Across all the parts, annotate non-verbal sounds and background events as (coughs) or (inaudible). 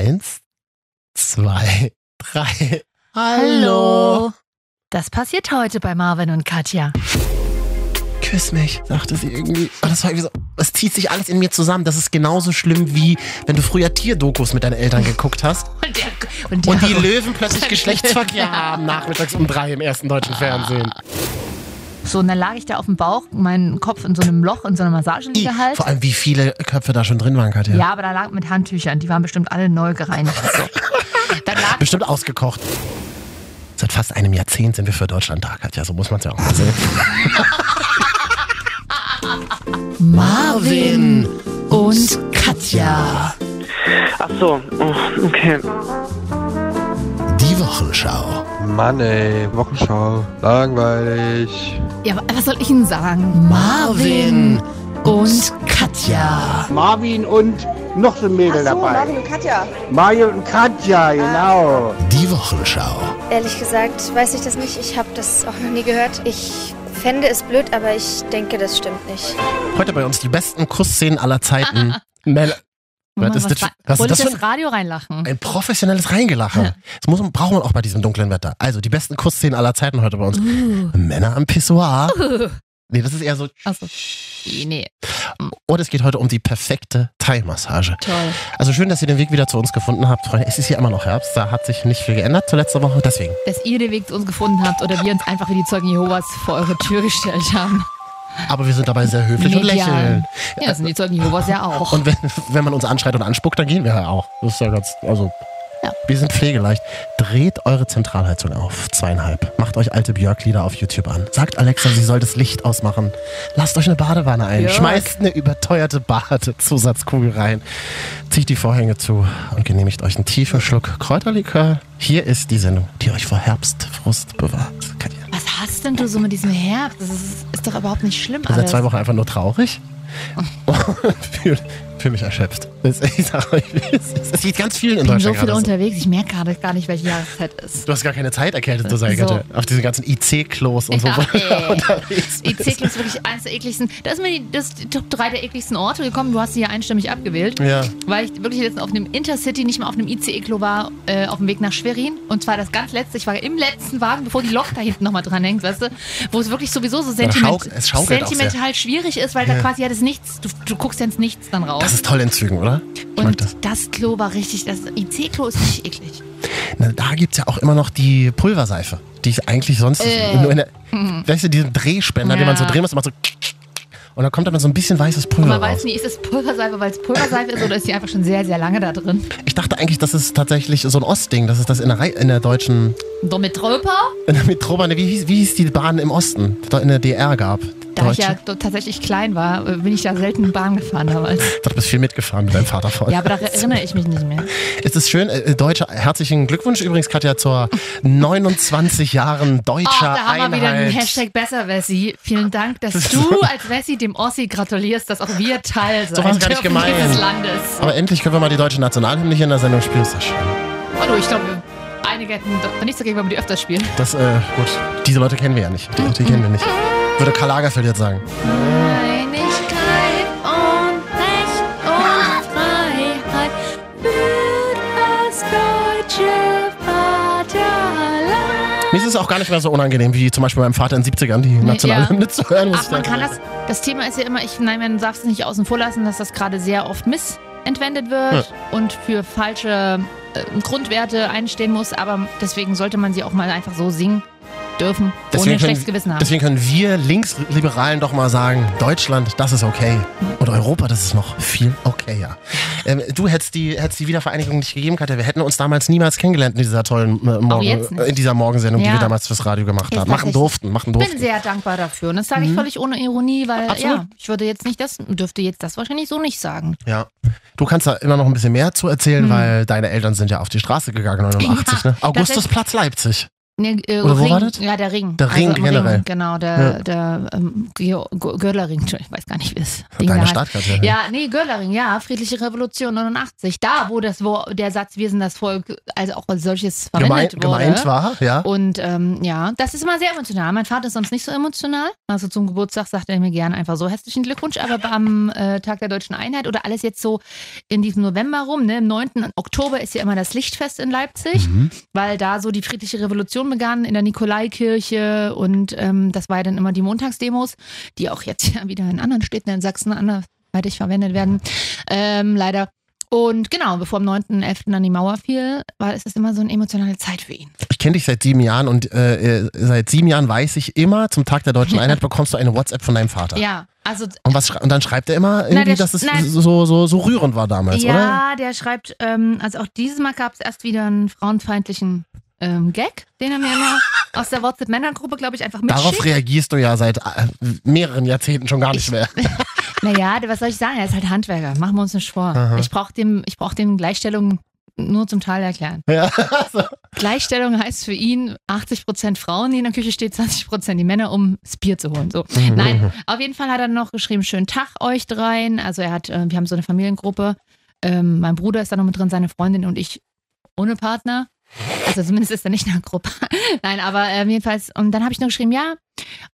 Eins, zwei, drei. Hallo. Das passiert heute bei Marvin und Katja. Küss mich, sagte sie irgendwie. Oh, das war irgendwie so, es zieht sich alles in mir zusammen. Das ist genauso schlimm wie wenn du früher Tierdokus mit deinen Eltern geguckt hast (laughs) Und, der, und, der, und die Löwen plötzlich (laughs) Geschlechtsverkehr haben nachmittags um drei im ersten deutschen Fernsehen. So, und dann lag ich da auf dem Bauch, mein Kopf in so einem Loch, in so einer Massageliege halt. Vor allem, wie viele Köpfe da schon drin waren, Katja. Ja, aber da lag mit Handtüchern, die waren bestimmt alle neu gereinigt. So. (laughs) Dann lag Bestimmt ausgekocht. Seit fast einem Jahrzehnt sind wir für Deutschland da, Katja. So muss man es ja auch mal sehen. (laughs) Marvin und Katja. Ach so, oh, okay. Wochenschau. Mann ey, Wochenschau. Langweilig. Ja, wa- was soll ich Ihnen sagen? Marvin und Katja. Marvin und noch so ein Mädel Ach so, dabei. Marvin und Katja. Mario und Katja, genau. Die Wochenschau. Ehrlich gesagt weiß ich das nicht. Ich habe das auch noch nie gehört. Ich fände es blöd, aber ich denke, das stimmt nicht. Heute bei uns die besten Kussszenen aller Zeiten. (laughs) Mel Mama, ist das- wa- was ist das für das Radio reinlachen? ein professionelles Reingelache. Ja. Das muss, braucht man auch bei diesem dunklen Wetter. Also die besten Kussszenen aller Zeiten heute bei uns. Uh. Männer am Pissoir. Nee, das ist eher so. Achso. Nee, Und es geht heute um die perfekte Thai-Massage. toll. Also schön, dass ihr den Weg wieder zu uns gefunden habt, Freunde. Es ist hier immer noch Herbst. Da hat sich nicht viel geändert zur letzten Woche. Deswegen. Dass ihr den Weg zu uns gefunden habt oder wir uns einfach wie die Zeugen Jehovas vor eure Tür gestellt haben. Aber wir sind dabei sehr höflich und Medial. lächeln. Ja, das sind die Zeugen Jehovas ja auch. Und wenn, wenn man uns anschreit und anspuckt, dann gehen wir ja auch. Das ist ja ganz, also. Ja. Wir sind pflegeleicht. Dreht eure Zentralheizung auf. Zweieinhalb. Macht euch alte Björk-Lieder auf YouTube an. Sagt Alexa, sie soll das Licht ausmachen. Lasst euch eine Badewanne ein. Björk. Schmeißt eine überteuerte Badezusatzkugel rein. Zieht die Vorhänge zu und genehmigt euch einen tiefen Schluck Kräuterlikör. Hier ist die Sendung, die euch vor Herbstfrust bewahrt. Katja. Was hast denn du so mit diesem Herbst? Das ist, ist doch überhaupt nicht schlimm seit zwei Wochen einfach nur traurig. (laughs) Und fühle fühl mich erschöpft. Das, ich sag euch, es geht ganz vielen in Ich bin so viel unterwegs, ich merke gerade gar nicht, welche Jahreszeit ist. Du hast gar keine Zeit, erkältet zu sein, So. Auf diesen ganzen IC-Klos und Ja, so, wo du ey. (laughs) unterwegs bist. IC ist wirklich eines der ekligsten. Da ist mir die, das die Top 3 der ekligsten Orte gekommen. Du hast sie ja einstimmig abgewählt. Ja. Weil ich wirklich letztens auf einem Intercity, nicht mal auf einem ICE-Klo war, äh, auf dem Weg nach Schwerin. Und zwar das ganz letzte. Ich war im letzten Wagen, bevor die Lok da hinten nochmal dran hängt, weißt du? Wo es wirklich sowieso so sentiment, auch sentimental schwierig ist, weil Ja. da quasi ja das Nichts, du, du guckst ja ins Nichts dann raus. Das ist toll in Zügen, oder? Ich mag und das. das. Klo war richtig, das IC-Klo ist richtig eklig. Na, da gibt es ja auch immer noch die Pulverseife, die ich eigentlich sonst Äh. nur in der. Weißt du, diesen Drehspender, den man so Ja. drehen muss, macht so. Und dann kommt dann so ein bisschen weißes Und Pulver man raus. weiß nie, ist es Pulverseife, weil es Pulverseife ist oder ist sie einfach schon sehr, sehr lange da drin? Ich dachte eigentlich, das ist tatsächlich so ein Ostding. Das ist das in der, Rei- in der deutschen. Domitropa? In der Metrobahn. Wie hieß, wie hieß die Bahn im Osten, die es in der DR gab? Da ich ja tatsächlich klein war, äh, bin ich da selten Bahn gefahren damals. Du bist viel mitgefahren mit deinem Vater vorher. Ja, aber da erinnere ich mich nicht mehr. Es ist schön, äh, Deutsche, herzlichen Glückwunsch übrigens, Katja, zur 29 Jahren Oh, deutscher da haben wir wieder einen Einheit. Hashtag besser, Wessi. Vielen Dank, dass du als Wessi dem Ossi gratulierst, dass auch wir Teil sein So war's gar nicht dieses Landes. Aber endlich können wir mal die deutsche Nationalhymne hier in der Sendung spielen. Ist das schön. Oh du, ich glaube, einige hätten doch nichts dagegen, wenn wir die öfters spielen. Das, äh, gut. Diese Leute kennen wir ja nicht. Die, die kennen wir nicht. Würde Karl Lagerfeld jetzt sagen. Einigkeit und Recht und Freiheit für das deutsche Vaterland. Mir ist es auch gar nicht mehr so unangenehm, wie zum Beispiel meinem Vater in den 70ern die Nationalhymne (laughs) zu hören. muss Ach, man kann das. Das Thema ist ja immer, ich, nein, man darf es nicht außen vor lassen, dass das gerade sehr oft missentwendet wird und für falsche äh, Grundwerte einstehen muss. Aber deswegen sollte man sie auch mal einfach so singen dürfen, ohne Deswegen ein schlechtes können, Gewissen haben. deswegen können wir Linksliberalen doch mal sagen, Deutschland, das ist okay. Und Europa, das ist noch viel okayer. Ähm, du hättest die, hättest die Wiedervereinigung nicht gegeben, Katja. Wir hätten uns damals niemals kennengelernt in dieser tollen äh, Morgen, in dieser Morgensendung, die Ja. wir damals fürs Radio gemacht haben. Machen durften, machen ich bin durften. sehr dankbar dafür. Und das sage ich völlig ohne Ironie, weil Mhm. Absolut. ja, ich würde jetzt nicht das, dürfte jetzt das wahrscheinlich so nicht sagen. Ja. Du kannst da immer noch ein bisschen mehr zu erzählen, Hm. weil deine Eltern sind ja auf die Straße gegangen, 89, Ja, ne? Augustusplatz Leipzig. Nee, äh, Oder wo Ring, war das? Ja, der Ring. Der Ring am generell. genau, der, Ja. der ähm, Görlerring, ich weiß gar nicht, wie es Ding Deine. Startkarte. Ja, nee, Görlering, ja, Friedliche Revolution 89. Da, wo das, wo der Satz, wir sind das Volk, also auch als solches verwendet Gemeint, wurde. gemeint war, ja. Und ähm, ja, das ist immer sehr emotional. Mein Vater ist sonst nicht so emotional. Also zum Geburtstag sagt er mir gerne einfach so herzlichen Glückwunsch. Aber am äh, Tag der Deutschen Einheit oder alles jetzt so in diesem November rum, ne, im 9. Oktober ist ja immer das Lichtfest in Leipzig, Mhm. weil da so die friedliche Revolution begann in der Nikolaikirche und ähm, das war ja dann immer die Montagsdemos, die auch jetzt ja wieder in anderen Städten in Sachsen anderweitig verwendet werden. Ähm, leider. Und genau, bevor am 9.11. dann die Mauer fiel, war es das immer so eine emotionale Zeit für ihn. Ich kenne dich seit sieben Jahren und äh, äh, seit sieben Jahren weiß ich immer, zum Tag der Deutschen Einheit bekommst du eine WhatsApp von deinem Vater. Ja, also Und, was, und dann schreibt er immer irgendwie, der- dass es nein. so, so, so rührend war damals, oder? ja, der schreibt, ähm, also auch dieses Mal gab es erst wieder einen frauenfeindlichen ähm, Gag, den er mir immer aus der WhatsApp-Männergruppe, glaube ich, einfach Darauf mitschickt. reagierst du ja seit äh, mehreren Jahrzehnten schon gar nicht Ich- mehr. (laughs) Naja, was soll ich sagen? Er ist halt Handwerker. Machen wir uns nicht vor. Ich brauche dem, ich brauch dem Gleichstellung nur zum Teil erklären. Ja. (laughs) Gleichstellung heißt für ihn 80% Frauen, die in der Küche stehen, 20% die Männer, um das Bier zu holen. So. Nein, auf jeden Fall hat er noch geschrieben, schönen Tag euch dreien. Also er hat, äh, wir haben so eine Familiengruppe. Ähm, mein Bruder ist da noch mit drin, seine Freundin und ich ohne Partner. Also zumindest ist er nicht in der Gruppe. (laughs) Nein, aber äh, jedenfalls, und dann habe ich noch geschrieben, ja,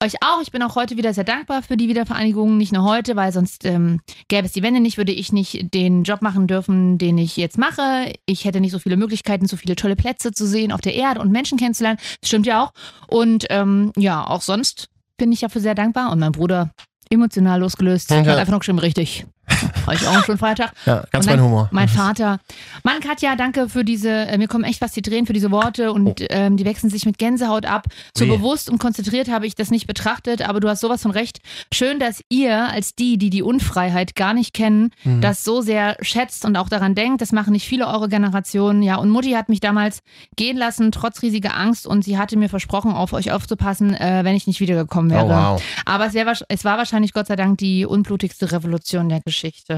euch auch. Ich bin auch heute wieder sehr dankbar für die Wiedervereinigung. Nicht nur heute, weil sonst ähm, gäbe es die Wende nicht, würde ich nicht den Job machen dürfen, den ich jetzt mache. Ich hätte nicht so viele Möglichkeiten, so viele tolle Plätze zu sehen auf der Erde und Menschen kennenzulernen. Das stimmt ja auch. Und ähm, ja, auch sonst bin ich dafür sehr dankbar. Und mein Bruder, emotional losgelöst, Ja. hat einfach noch geschrieben, richtig. Habe ich auch einen schönen Feiertag. Ja, ganz mein dann Humor. Mein Vater. Mann, Katja, danke für diese, äh, mir kommen echt fast die Tränen für diese Worte und ähm, die wechseln sich mit Gänsehaut ab. So Oh. Weh. bewusst und konzentriert habe ich das nicht betrachtet, aber du hast sowas von recht. Schön, dass ihr als die, die die Unfreiheit gar nicht kennen, Mhm. das so sehr schätzt und auch daran denkt. Das machen nicht viele eure Generationen. Ja, und Mutti hat mich damals gehen lassen, trotz riesiger Angst und sie hatte mir versprochen, auf euch aufzupassen, äh, wenn ich nicht wiedergekommen wäre. Oh, wow. Aber es, wär, es war wahrscheinlich Gott sei Dank die unblutigste Revolution der Geschichte.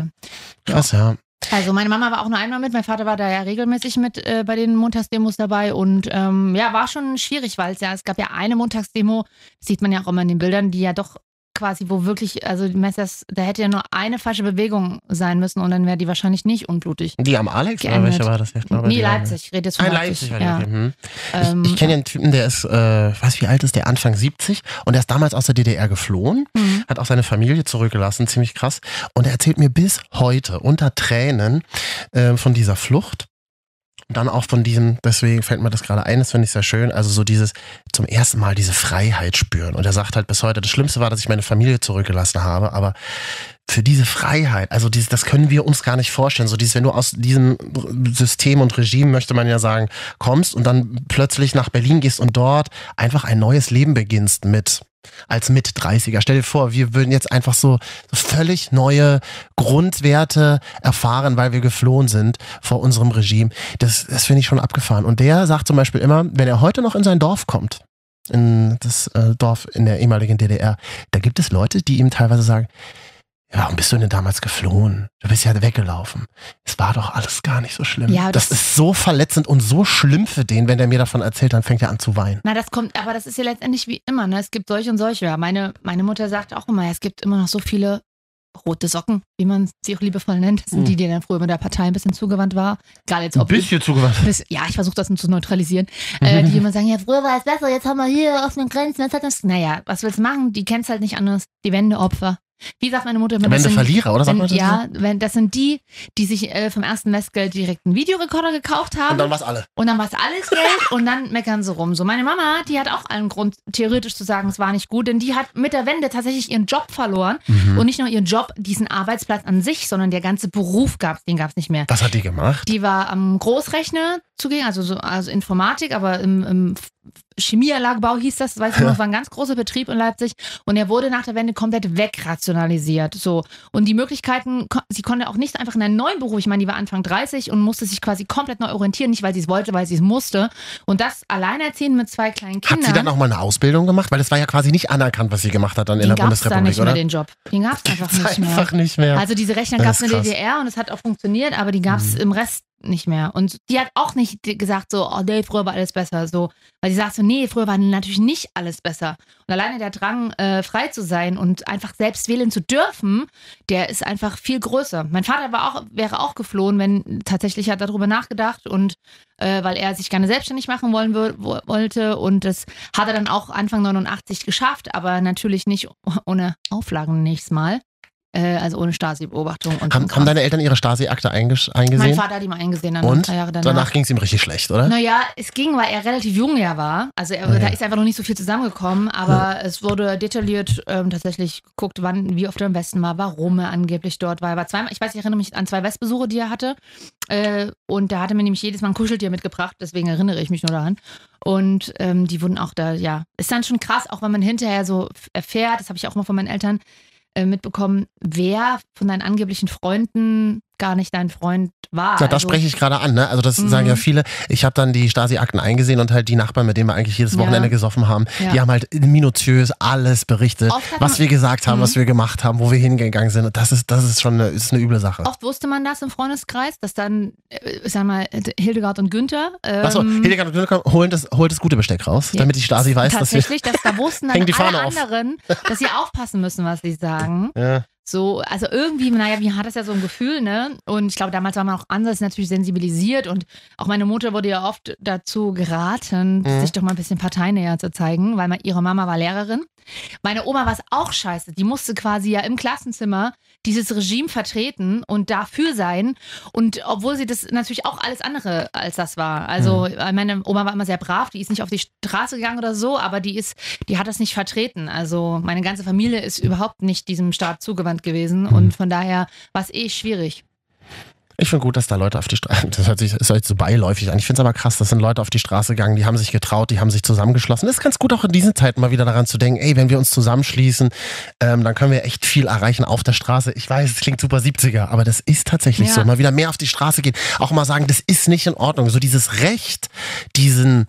Krass, ja. Also meine Mama war auch nur einmal mit, mein Vater war da ja regelmäßig mit äh, bei den Montagsdemos dabei und ähm, ja, war schon schwierig, weil es ja, es gab ja eine Montagsdemo, das sieht man ja auch immer in den Bildern, die ja doch quasi, wo wirklich, also die Messers, da hätte ja nur eine falsche Bewegung sein müssen und dann wäre die wahrscheinlich nicht unblutig. Die am Alex, oder Geändert. welche war das? Ich glaube, nee, Leipzig, ich rede jetzt von Ah, Leipzig. Leipzig ja. Hm. Ähm, Ich, ich kenne ja einen Typen, der ist, äh, ich weiß wie alt ist der, Anfang 70 und der ist damals aus der DDR geflohen, Mhm. hat auch seine Familie zurückgelassen, ziemlich krass. Und er erzählt mir bis heute unter Tränen äh, von dieser Flucht. Und dann auch von diesem, deswegen fällt mir das gerade ein, das finde ich sehr schön, also so dieses zum ersten Mal diese Freiheit spüren. Und er sagt halt bis heute, das Schlimmste war, dass ich meine Familie zurückgelassen habe, aber für diese Freiheit, also dieses, das können wir uns gar nicht vorstellen. So dieses, wenn du aus diesem System und Regime, möchte man ja sagen, kommst und dann plötzlich nach Berlin gehst und dort einfach ein neues Leben beginnst mit als mit 30er. Stell dir vor, wir würden jetzt einfach so, völlig neue Grundwerte erfahren, weil wir geflohen sind vor unserem Regime. Das, das finde ich schon abgefahren. Und der sagt zum Beispiel immer, wenn er heute noch in sein Dorf kommt, in das äh, Dorf in der ehemaligen DDR, da gibt es Leute, die ihm teilweise sagen, ja, warum bist du denn damals geflohen? Du bist ja weggelaufen. Es war doch alles gar nicht so schlimm. Ja, das, das- ist so verletzend und so schlimm für den, wenn der mir davon erzählt, dann fängt er an zu weinen. Na, das kommt, aber das ist ja letztendlich wie immer, ne? Es gibt solche und solche. Ja, meine, meine Mutter sagt auch immer, es gibt immer noch so viele rote Socken, wie man sie auch liebevoll nennt. Das sind Mhm. die, die dann früher mit der Partei ein bisschen zugewandt war. Egal jetzt ob zugewandt. Bis, ja, ich versuche das nur zu neutralisieren. Äh, die (laughs) immer sagen, ja, früher war es besser, jetzt haben wir hier offene Grenzen, jetzt hat das. Naja, was willst du machen? Die kennst halt nicht anders. Die Wendeopfer. Wie sagt meine Mutter immer, das Wende sind- Verlierer, oder? Wenn, das ja, wenn, das sind die, die sich äh, vom ersten Westgeld direkt einen Videorekorder gekauft haben. Und dann war's alle. Und dann war es alles Geld und dann meckern sie rum. So, meine Mama, die hat auch einen Grund, theoretisch zu sagen, es war nicht gut, denn die hat mit der Wende tatsächlich ihren Job verloren. Mhm. Und nicht nur ihren Job, diesen Arbeitsplatz an sich, sondern der ganze Beruf gab es, den gab es nicht mehr. Was hat die gemacht? Die war am Großrechner zugegen, also, so, also Informatik, aber im, im Chemieanlagebau hieß das, weiß ich noch, das war ein ganz großer Betrieb in Leipzig und er wurde nach der Wende komplett wegrationalisiert. So. Und die Möglichkeiten, sie konnte auch nicht einfach in einen neuen Beruf, ich meine, die war Anfang 30 und musste sich quasi komplett neu orientieren, nicht weil sie es wollte, weil sie es musste. Und das alleinerziehend mit zwei kleinen Kindern. Hat sie dann auch mal eine Ausbildung gemacht? Weil das war ja quasi nicht anerkannt, was sie gemacht hat dann in der es da Bundesrepublik, nicht mehr, oder? den Job. Den gab es (laughs) einfach nicht mehr. einfach nicht mehr. Also diese Rechner gab es in der. DDR und es hat auch funktioniert, aber die gab es Mhm. im Rest nicht mehr. Und die hat auch nicht gesagt so, oh nee, früher war alles besser. So, weil sie sagt so, nee, früher war natürlich nicht alles besser. Und alleine der Drang, äh, frei zu sein und einfach selbst wählen zu dürfen, der ist einfach viel größer. Mein Vater war auch, wäre auch geflohen, wenn tatsächlich hat er darüber nachgedacht und äh, weil er sich gerne selbstständig machen wollen wo- wollte. Und das hat er dann auch Anfang 89 geschafft, aber natürlich nicht ohne Auflagen nächstes Mal. Äh, also ohne Stasi-Beobachtung. und Haben, haben deine Eltern ihre Stasi-Akte eingesch- Mein eingesehen? Vater hat ihn mal eingesehen, dann Und? drei Jahre danach. Danach ging es ihm richtig schlecht, oder? Naja, es ging, weil er relativ jung ja war. Also er, Ja. da ist einfach noch nicht so viel zusammengekommen, aber es wurde detailliert ähm, tatsächlich geguckt, wann, wie oft er im Westen war, warum er angeblich dort war. Er war zweimal, ich weiß, ich erinnere mich an zwei Westbesuche, die er hatte. Äh, und da hat er mir nämlich jedes Mal ein Kuscheltier mitgebracht, deswegen erinnere ich mich nur daran. Und ähm, die wurden auch da, ja, ist dann schon krass, auch wenn man hinterher so erfährt, das habe ich auch mal von meinen Eltern mitbekommen, wer von deinen angeblichen Freunden gar nicht dein Freund war. Na, da Also- spreche ich gerade an, ne? Also das Mhm. sagen ja viele. Ich habe dann die Stasi-Akten eingesehen und halt die Nachbarn, mit denen wir eigentlich jedes Ja. Wochenende gesoffen haben, Ja. die haben halt minutiös alles berichtet, was wir gesagt haben, Mhm. was wir gemacht haben, wo wir hingegangen sind. Und das ist, das ist schon eine, ist eine üble Sache. Oft wusste man das im Freundeskreis, dass dann, äh, ich sag mal, Hildegard und Günther. Ähm, Achso, Hildegard und Günther holen das, holt das gute Besteck raus, Ja, damit die Stasi weiß, dass wir. tatsächlich, dass da wussten (laughs) dann alle auf. anderen, dass sie aufpassen müssen, was sie sagen. Ja. So, also irgendwie, naja, wie hat das ja so ein Gefühl, ne? Und ich glaube, damals war man auch anders natürlich sensibilisiert und auch meine Mutter wurde ja oft dazu geraten, Mhm. sich doch mal ein bisschen parteinäher zu zeigen, weil ihre Mama war Lehrerin. Meine Oma war es auch scheiße. Die musste quasi ja im Klassenzimmer dieses Regime vertreten und dafür sein. Und obwohl sie das natürlich auch alles andere als das war. Also äh, meine Oma war immer sehr brav, die ist nicht auf die Straße gegangen oder so, aber die ist, die hat das nicht vertreten. Also meine ganze Familie ist überhaupt nicht diesem Staat zugewandt gewesen und von daher war es eh schwierig. Ich finde gut, dass da Leute auf die Straße, (laughs) das hört sich, das hört sich so beiläufig an. Ich finde es aber krass, das sind Leute auf die Straße gegangen, die haben sich getraut, die haben sich zusammengeschlossen. Das ist ganz gut auch in diesen Zeiten mal wieder daran zu denken, ey, wenn wir uns zusammenschließen, ähm, dann können wir echt viel erreichen auf der Straße. Ich weiß, es klingt super 70er, aber das ist tatsächlich Ja. so. Mal wieder mehr auf die Straße gehen, auch mal sagen, das ist nicht in Ordnung. So dieses Recht, diesen,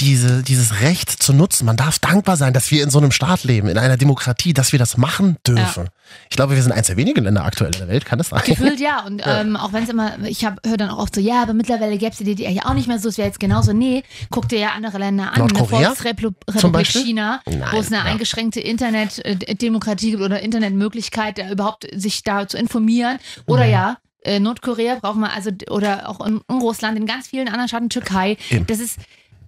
diese, dieses Recht zu nutzen. Man darf dankbar sein, dass wir in so einem Staat leben, in einer Demokratie, dass wir das machen dürfen. Ich glaube, wir sind eins der wenigen Länder aktuell in der Welt, kann das sein? Gefühlt ja. Und ähm, auch wenn es immer, ich höre dann auch oft so, ja, aber mittlerweile gäbe es die DDR ja auch nicht mehr so, es wäre jetzt genauso. Nee, guck dir ja andere Länder an. Nordkorea? Volksrepublik Zum Republik Beispiel? China, wo es eine ja. eingeschränkte Internetdemokratie gibt oder Internetmöglichkeit, da überhaupt sich da zu informieren. Oder Mhm. ja, äh, Nordkorea brauchen wir, also, oder auch in, in Russland, in ganz vielen anderen Staaten, Türkei. Eben. Das ist.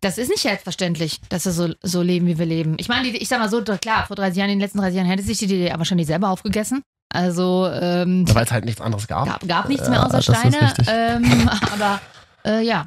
Das ist nicht selbstverständlich, dass wir so, so leben, wie wir leben. Ich meine, ich sag mal so, klar, vor 30 Jahren, in den letzten 30 Jahren hätte sich die DDR wahrscheinlich selber aufgegessen. Also, ähm, Weil es halt nichts anderes gab. gab, gab nichts mehr Ja, außer ist Steine. Ähm, (laughs) aber äh, ja.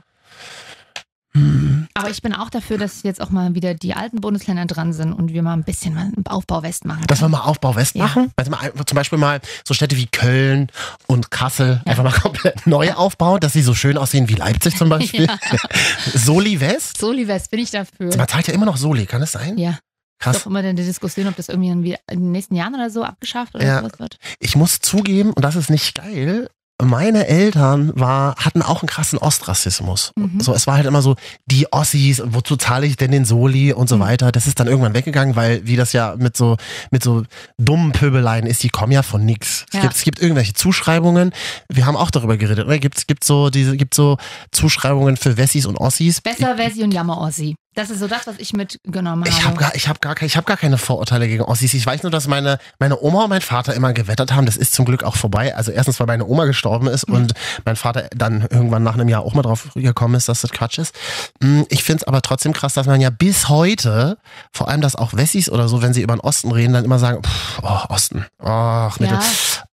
Hm. Aber ich bin auch dafür, dass jetzt auch mal wieder die alten Bundesländer dran sind und wir mal ein bisschen mal einen Aufbau West machen. Dass wir mal Aufbau West Ja. machen. Also mal, zum Beispiel mal so Städte wie Köln und Kassel einfach mal komplett neu aufbauen, dass sie so schön aussehen wie Leipzig zum (laughs) Beispiel. (laughs) Soli West? Soli West bin ich dafür. Man zahlt ja immer noch Soli, kann das sein? Ja. Ist Krass. doch immer die Diskussion, ob das irgendwie in in den nächsten Jahren oder so abgeschafft oder Ja. sowas wird. Ich muss zugeben, und das ist nicht geil, meine Eltern war, hatten auch einen krassen Ostrassismus. Mhm. So, es war halt immer so, die Ossis, wozu zahle ich denn den Soli und so Mhm. weiter. Das ist dann irgendwann weggegangen, weil wie das ja mit so, mit so dummen Pöbeleien ist, die kommen ja von nix. Es, Ja. gibt, es gibt irgendwelche Zuschreibungen. Wir haben auch darüber geredet, oder? Gibt, gibt so diese, gibt so Zuschreibungen für Wessis und Ossis. Besser Versi und Jammer-Ossi. Das ist so das, was ich mitgenommen Ich habe habe. gar, ich hab gar, ich hab gar keine Vorurteile gegen Ossis. Ich weiß nur, dass meine, meine Oma und mein Vater immer gewettert haben. Das ist zum Glück auch vorbei. Also erstens, weil meine Oma gestorben ist Mhm. und mein Vater dann irgendwann nach einem Jahr auch mal drauf gekommen ist, dass das Quatsch ist. Mm, Ich finde es aber trotzdem krass, dass man ja bis heute, vor allem dass auch Wessis oder so, wenn sie über den Osten reden, dann immer sagen, pff, oh, Osten, ach, Mittel, Ja.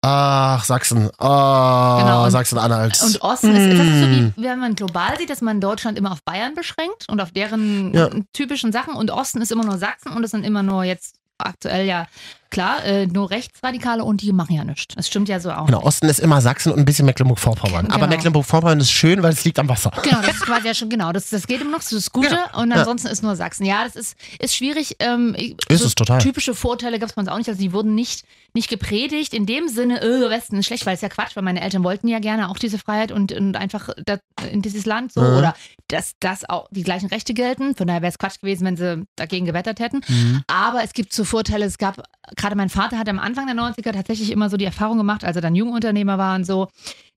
Ach, Sachsen, oh, Genau, Sachsen-Anhalt. Und Osten ist, ist das so Mm. wie, wenn man global sieht, dass man Deutschland immer auf Bayern beschränkt und auf deren Ja. typischen Sachen und Osten ist immer nur Sachsen und es sind immer nur jetzt aktuell ja klar, äh, nur Rechtsradikale und die machen ja nichts. Das stimmt ja so auch. Genau, Osten ist immer Sachsen und ein bisschen Mecklenburg-Vorpommern. Aber Genau. Mecklenburg-Vorpommern ist schön, weil es liegt am Wasser. Genau, das ist quasi ja schon, genau, das, das geht immer noch, das ist das Gute Ja, und ja. ansonsten ist nur Sachsen. Ja, das ist, ist schwierig. Ähm, Ist es total. Typische Vorteile gab es bei uns auch nicht, also die wurden nicht, nicht gepredigt in dem Sinne, äh, Westen ist schlecht, weil es ja Quatsch, weil meine Eltern wollten ja gerne auch diese Freiheit und, und einfach da, in dieses Land so Mhm. oder dass, dass auch die gleichen Rechte gelten. Von daher wäre es Quatsch gewesen, wenn sie dagegen gewettert hätten. Mhm. Aber es gibt so Vorteile, es gab, gerade mein Vater hat am Anfang der 90er tatsächlich immer so die Erfahrung gemacht, als er dann Jungunternehmer war und so,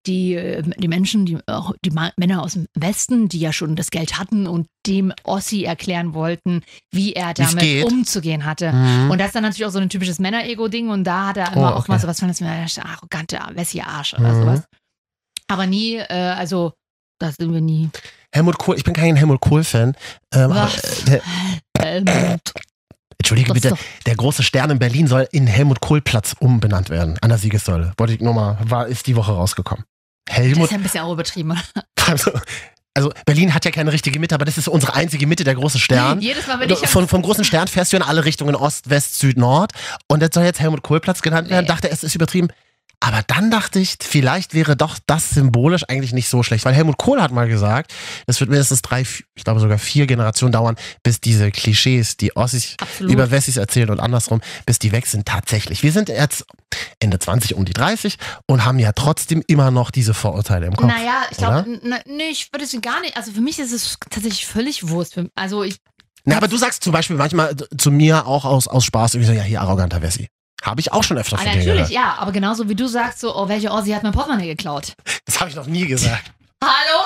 die, äh, die Menschen, die, äh, die Männer aus dem Westen, die ja schon das Geld hatten und dem Ossi erklären wollten, wie er damit umzugehen hatte. Mhm. Und das ist dann natürlich auch so ein typisches Männer-Ego-Ding und da hat er immer Oh, auch mal okay. sowas von, das ist arrogante, wässige Arsch oder Mhm. sowas. Aber nie, äh, also, das sind wir nie. Helmut Kohl, ich bin kein Helmut Kohl-Fan. Ähm, aber, Entschuldige Das bitte, der große Stern in Berlin soll in Helmut Kohl-Platz umbenannt werden, an der Siegessäule. Wollte ich nur mal, war, ist die Woche rausgekommen. das Helmut, ist ja ein bisschen auch übertrieben. (laughs) also, also Berlin hat ja keine richtige Mitte, aber das ist unsere einzige Mitte, der große Stern. Jedes Mal, wenn ich Von, vom großen Stern fährst du in alle Richtungen, Ost, West, Süd, Nord. Und das soll jetzt Helmut Kohl-Platz genannt werden. Nee. Dachte, es ist übertrieben. Aber dann dachte ich, vielleicht wäre doch das symbolisch eigentlich nicht so schlecht. Weil Helmut Kohl hat mal gesagt, es wird mindestens drei, ich glaube sogar vier Generationen dauern, bis diese Klischees, die Ossis Absolut. über Wessis erzählen und andersrum, bis die weg sind tatsächlich. Wir sind jetzt Ende 20, um die 30 und haben ja trotzdem immer noch diese Vorurteile im Kopf. Naja, ich glaube, nee, ich würde es gar nicht. Also für mich ist es tatsächlich völlig Wurst. Also ich, Na, aber du sagst zum Beispiel manchmal zu mir auch aus, aus Spaß irgendwie so, ja, hier arroganter Wessi. Habe ich auch schon öfter ah, von natürlich, gehört. ja, aber genauso wie du sagst, so, oh, welche Ossi hat mein Portemonnaie geklaut? Das habe ich noch nie gesagt. (laughs) Hallo?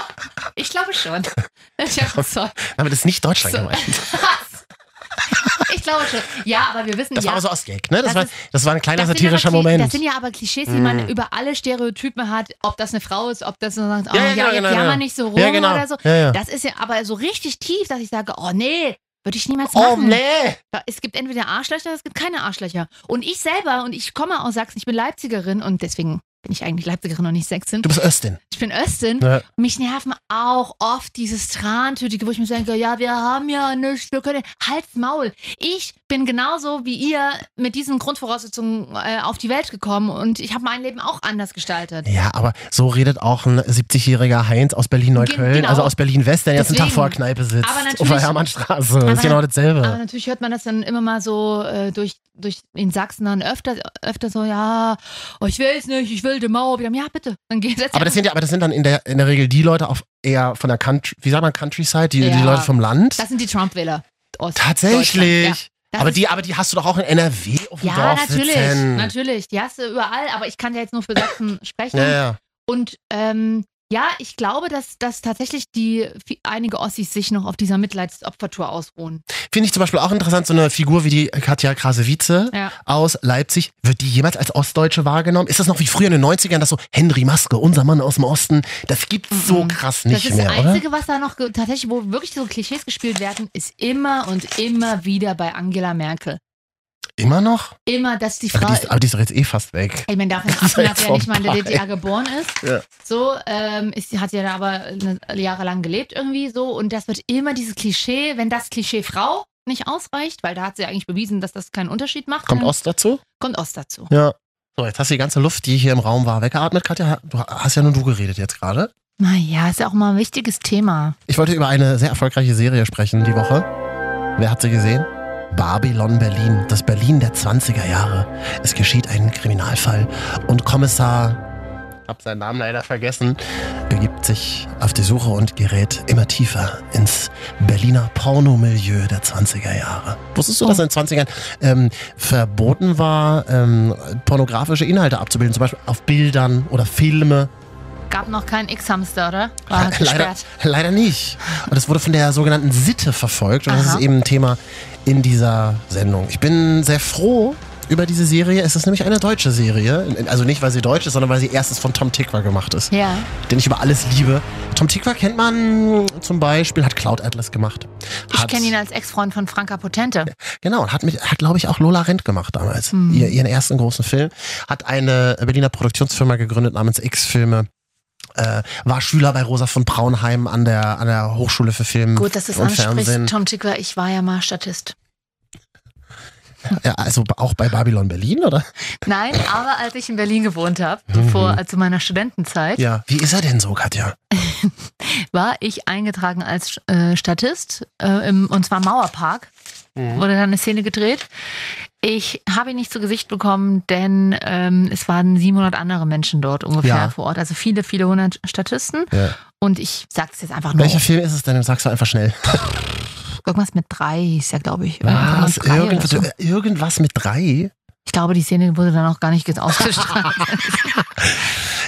Ich glaube schon. (laughs) Ich, hab, so, Aber das ist nicht Deutschland So. gemeint. (laughs) ich glaube schon. Ja, aber wir wissen Das ja. war aber so aus Gag, ne? Das, Das war, das war ein kleiner satirischer Moment. Das sind ja aber Klischees, die Mm. man über alle Stereotypen hat, ob das eine Frau ist, ob das so sagt, oh Ja, ja, ja, genau, jetzt genau, jammer genau. nicht so rum ja, genau. oder so. Das ist ja aber so richtig tief, dass ich sage, oh nee, würde ich niemals Oh, machen. nee! Da- Es gibt entweder Arschlöcher, es gibt keine Arschlöcher. Und ich selber, und ich komme aus Sachsen, ich bin Leipzigerin und deswegen bin ich eigentlich Leipzigerin und nicht Sächsin. Du bist Östin. Ich bin Östin. Ja. Mich nerven auch oft dieses Trantütige, wo ich mir denke, ja, wir haben ja nichts, wir können. Halt's Maul. Ich bin genauso wie ihr mit diesen Grundvoraussetzungen äh, auf die Welt gekommen und ich habe mein Leben auch anders gestaltet. Ja, aber so redet auch ein 70-jähriger Heinz aus Berlin-Neukölln, Gen- genau. also aus Berlin-West, der jetzt einen Tag vor der Kneipe sitzt. Auf der Hermannstraße. Das Aber- ist genau dasselbe. Aber natürlich hört man das dann immer mal so äh, durch, durch in Sachsen dann öfter, öfter so, ja, oh, ich will es nicht, ich will die Mauer wieder. Ja, bitte, dann geh setz Aber das sind ja, aber das sind dann in der, in der Regel die Leute auf eher von der Country, wie sagt man, Countryside, die, die Ja. Leute vom Land. Das sind die Trump-Wähler. Tatsächlich. Ja. Das aber die, aber die hast du doch auch in NRW auf dem Ja, Dorf natürlich, sitzen. natürlich. Die hast du überall, aber ich kann ja jetzt nur für Sachsen sprechen. Ja, ja. Und ähm, ja, ich glaube, dass, dass tatsächlich die einige Ossis sich noch auf dieser Mitleidsopfertour ausruhen. Finde ich zum Beispiel auch interessant, so eine Figur wie die Katja Krasavice Ja. aus Leipzig. Wird die jemals als Ostdeutsche wahrgenommen? Ist das noch wie früher in den 90ern, dass so Henry Maske, unser Mann aus dem Osten, das gibt's so Mhm. krass Das nicht ist mehr, das oder? Einzige, was da noch tatsächlich, wo wirklich so Klischees gespielt werden, ist immer und immer wieder bei Angela Merkel. Immer noch? Immer, dass die Aber Frau. die, ist, aber die ist doch jetzt eh fast weg. Ich meine, davon ab, er nicht mal in der. DDR geboren ist. Ja. So, ähm, ist, hat sie ja da aber eine, jahrelang gelebt irgendwie so. Und das wird immer dieses Klischee, wenn das Klischee Frau nicht ausreicht, weil da hat sie eigentlich bewiesen, dass das keinen Unterschied macht. Kommt Ost dazu? kommt Ost dazu. Ja. So, jetzt hast du die ganze Luft, die hier im Raum war, weggeatmet, Katja. Du hast ja nur du geredet jetzt gerade. Naja, ist ja auch mal ein wichtiges Thema. Ich wollte über eine sehr erfolgreiche Serie sprechen die Woche. Wer hat sie gesehen? Babylon Berlin, das Berlin der 20er Jahre. Es geschieht ein Kriminalfall und Kommissar, hab seinen Namen leider vergessen, begibt sich auf die Suche und gerät immer tiefer ins Berliner Pornomilieu der 20er Jahre. Wusstest du, dass in den 20ern ähm, verboten war, ähm, pornografische Inhalte abzubilden, zum Beispiel auf Bildern oder Filme? Gab noch keinen X-Hamster, oder? War (laughs) leider, gesperrt. leider nicht. Und es wurde von der sogenannten Sitte verfolgt. Und das Aha. ist eben ein Thema in dieser Sendung. Ich bin sehr froh über diese Serie. Es ist nämlich eine deutsche Serie. Also nicht, weil sie deutsch ist, sondern weil sie erstens von Tom Tikva gemacht ist. Ja. Den ich über alles liebe. Tom Tikva kennt man zum Beispiel, hat Cloud Atlas gemacht. Ich kenne ihn als Ex-Freund von Franka Potente. Genau, und hat, mit, hat glaube ich, auch Lola Rent gemacht damals. Hm. Ihr, ihren ersten großen Film. Hat eine Berliner Produktionsfirma gegründet namens X-Filme. Äh, war Schüler bei Rosa von Braunheim an der, an der Hochschule für Film Gut, dass du es ansprichst, Fernsehen. Tom Tikva. Ich war ja mal Statist. Ja, also auch bei Babylon Berlin, oder? Nein, aber als ich in Berlin gewohnt habe, bevor, also meiner Studentenzeit, Ja. Wie ist er denn so, Katja? (laughs) war ich eingetragen als äh, Statist äh, im, und zwar im Mauerpark. Wurde dann eine Szene gedreht. Ich habe ihn nicht zu Gesicht bekommen, denn ähm, es waren 700 andere Menschen dort ungefähr Ja. vor Ort. Also viele, viele hundert Statisten. Ja. Und ich sage es jetzt einfach nur. Welcher Film ist es denn? Sagst du einfach schnell. Irgendwas mit drei ist ja, glaube ich. Was? Irgendwas so. irgendwas mit drei? Ich glaube, die Szene wurde dann auch gar nicht ausgestrahlt. (laughs)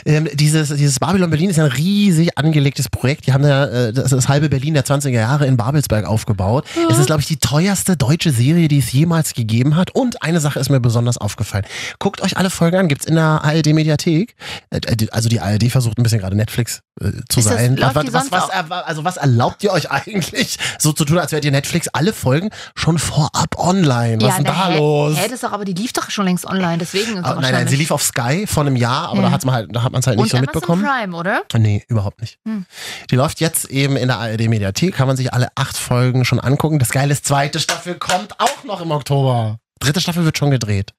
Ähm, dieses, dieses Babylon Berlin ist ja ein riesig angelegtes Projekt. Die haben ja äh, das, das halbe Berlin der 20er Jahre in Babelsberg aufgebaut. Es ist, glaube ich, die teuerste deutsche Serie, die es jemals gegeben hat. Und eine Sache ist mir besonders aufgefallen. Guckt euch alle Folgen an, gibt's in der ARD-Mediathek. Äh, die- Also die ARD versucht ein bisschen gerade Netflix äh, zu Ist das- sein. läuft was, was, was, also was erlaubt ihr euch (laughs) eigentlich, so zu tun, als wärt ihr Netflix alle Folgen schon vorab online? Was ist denn da hä- los? Hä, das doch, aber die lief doch schon längst online, deswegen. Ah, nein, nein, sie lief auf Sky vor einem Jahr, aber Ja. da, hat's mal halt, da hat man es halt nicht Und so Amazon mitbekommen. Prime, oder? Nee, überhaupt nicht. Hm. Die läuft jetzt eben in der ARD-Mediathek, kann man sich alle acht Folgen schon angucken. Das Geile zweite Staffel kommt auch noch im Oktober. Dritte Staffel wird schon gedreht.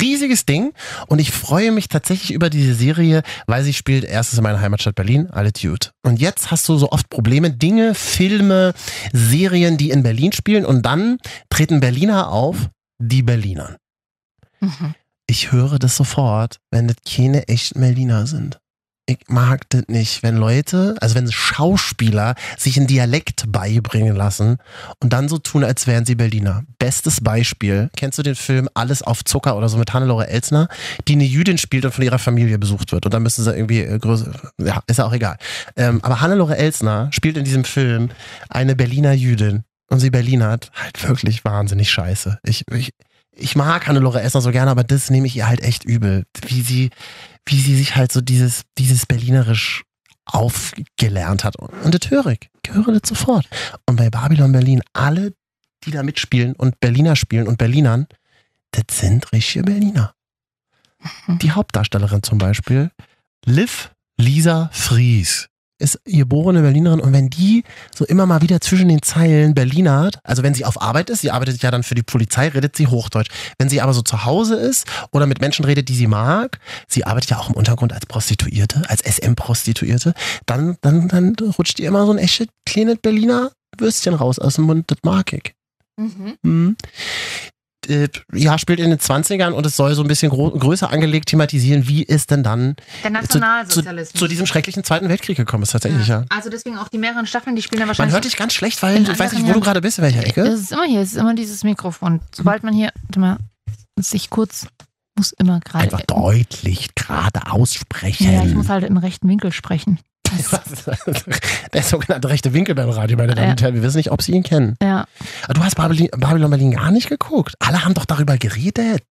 Riesiges Ding. Und ich freue mich tatsächlich über diese Serie, weil sie spielt erstes in meiner Heimatstadt Berlin, Altitude. Und jetzt hast du so oft Probleme, Dinge, Filme, Serien, die in Berlin spielen. Und dann treten Berliner auf, die Berlinern. Mhm. Ich höre das sofort, wenn das keine echten Berliner sind. Ich mag das nicht, wenn Leute, also wenn Schauspieler sich einen Dialekt beibringen lassen und dann so tun, als wären sie Berliner. Bestes Beispiel, kennst du den Film Alles auf Zucker oder so mit Hannelore Elsner, die eine Jüdin spielt und von ihrer Familie besucht wird und dann müssen sie irgendwie äh, größer, ja, ist ja auch egal. Ähm, aber Hannelore Elsner spielt in diesem Film eine Berliner Jüdin und sie Berlinert halt wirklich wahnsinnig scheiße. Ich, ich, ich mag Hannelore Elsner so gerne, aber das nehme ich ihr halt echt übel. Wie sie, wie sie sich halt so dieses, dieses Berlinerisch aufgelernt hat. Und das höre ich. Ich höre das sofort. Und bei Babylon Berlin, alle, die da mitspielen und Berliner spielen und Berlinern, das sind richtige Berliner. Die Hauptdarstellerin zum Beispiel, Liv Lisa Fries, ist geborene Berlinerin und wenn die so immer mal wieder zwischen den Zeilen Berlinert, also wenn sie auf Arbeit ist, sie arbeitet ja dann für die Polizei, redet sie Hochdeutsch. Wenn sie aber so zu Hause ist oder mit Menschen redet, die sie mag, sie arbeitet ja auch im Untergrund als Prostituierte, als SM-Prostituierte, dann, dann, dann rutscht ihr immer so ein echtes kleines Berliner Würstchen raus aus dem Mund, das mag ich. Mhm. Äh, Ja, spielt in den 20ern und es soll so ein bisschen größer angelegt thematisieren, wie ist denn dann Der zu, zu, Nationalsozialismus. zu diesem schrecklichen Zweiten Weltkrieg gekommen ist, tatsächlich, ja. Also deswegen auch die mehreren Staffeln, die spielen dann Man wahrscheinlich. hört dich ganz schlecht, weil ich weiß nicht, wo du Jahren. gerade bist, in welcher Ecke. Es ist immer hier, es ist immer dieses Mikrofon. Sobald man hier, warte mal, sich kurz, muss immer gerade. Einfach deutlich gerade aussprechen. Ja, ich muss halt im rechten Winkel sprechen. (laughs) Der sogenannte rechte Winkel beim Radio, meine Damen Ja. und Herren. Wir wissen nicht, ob Sie ihn kennen. Ja. Aber du hast Babylon, Babylon Berlin gar nicht geguckt. Alle haben doch darüber geredet.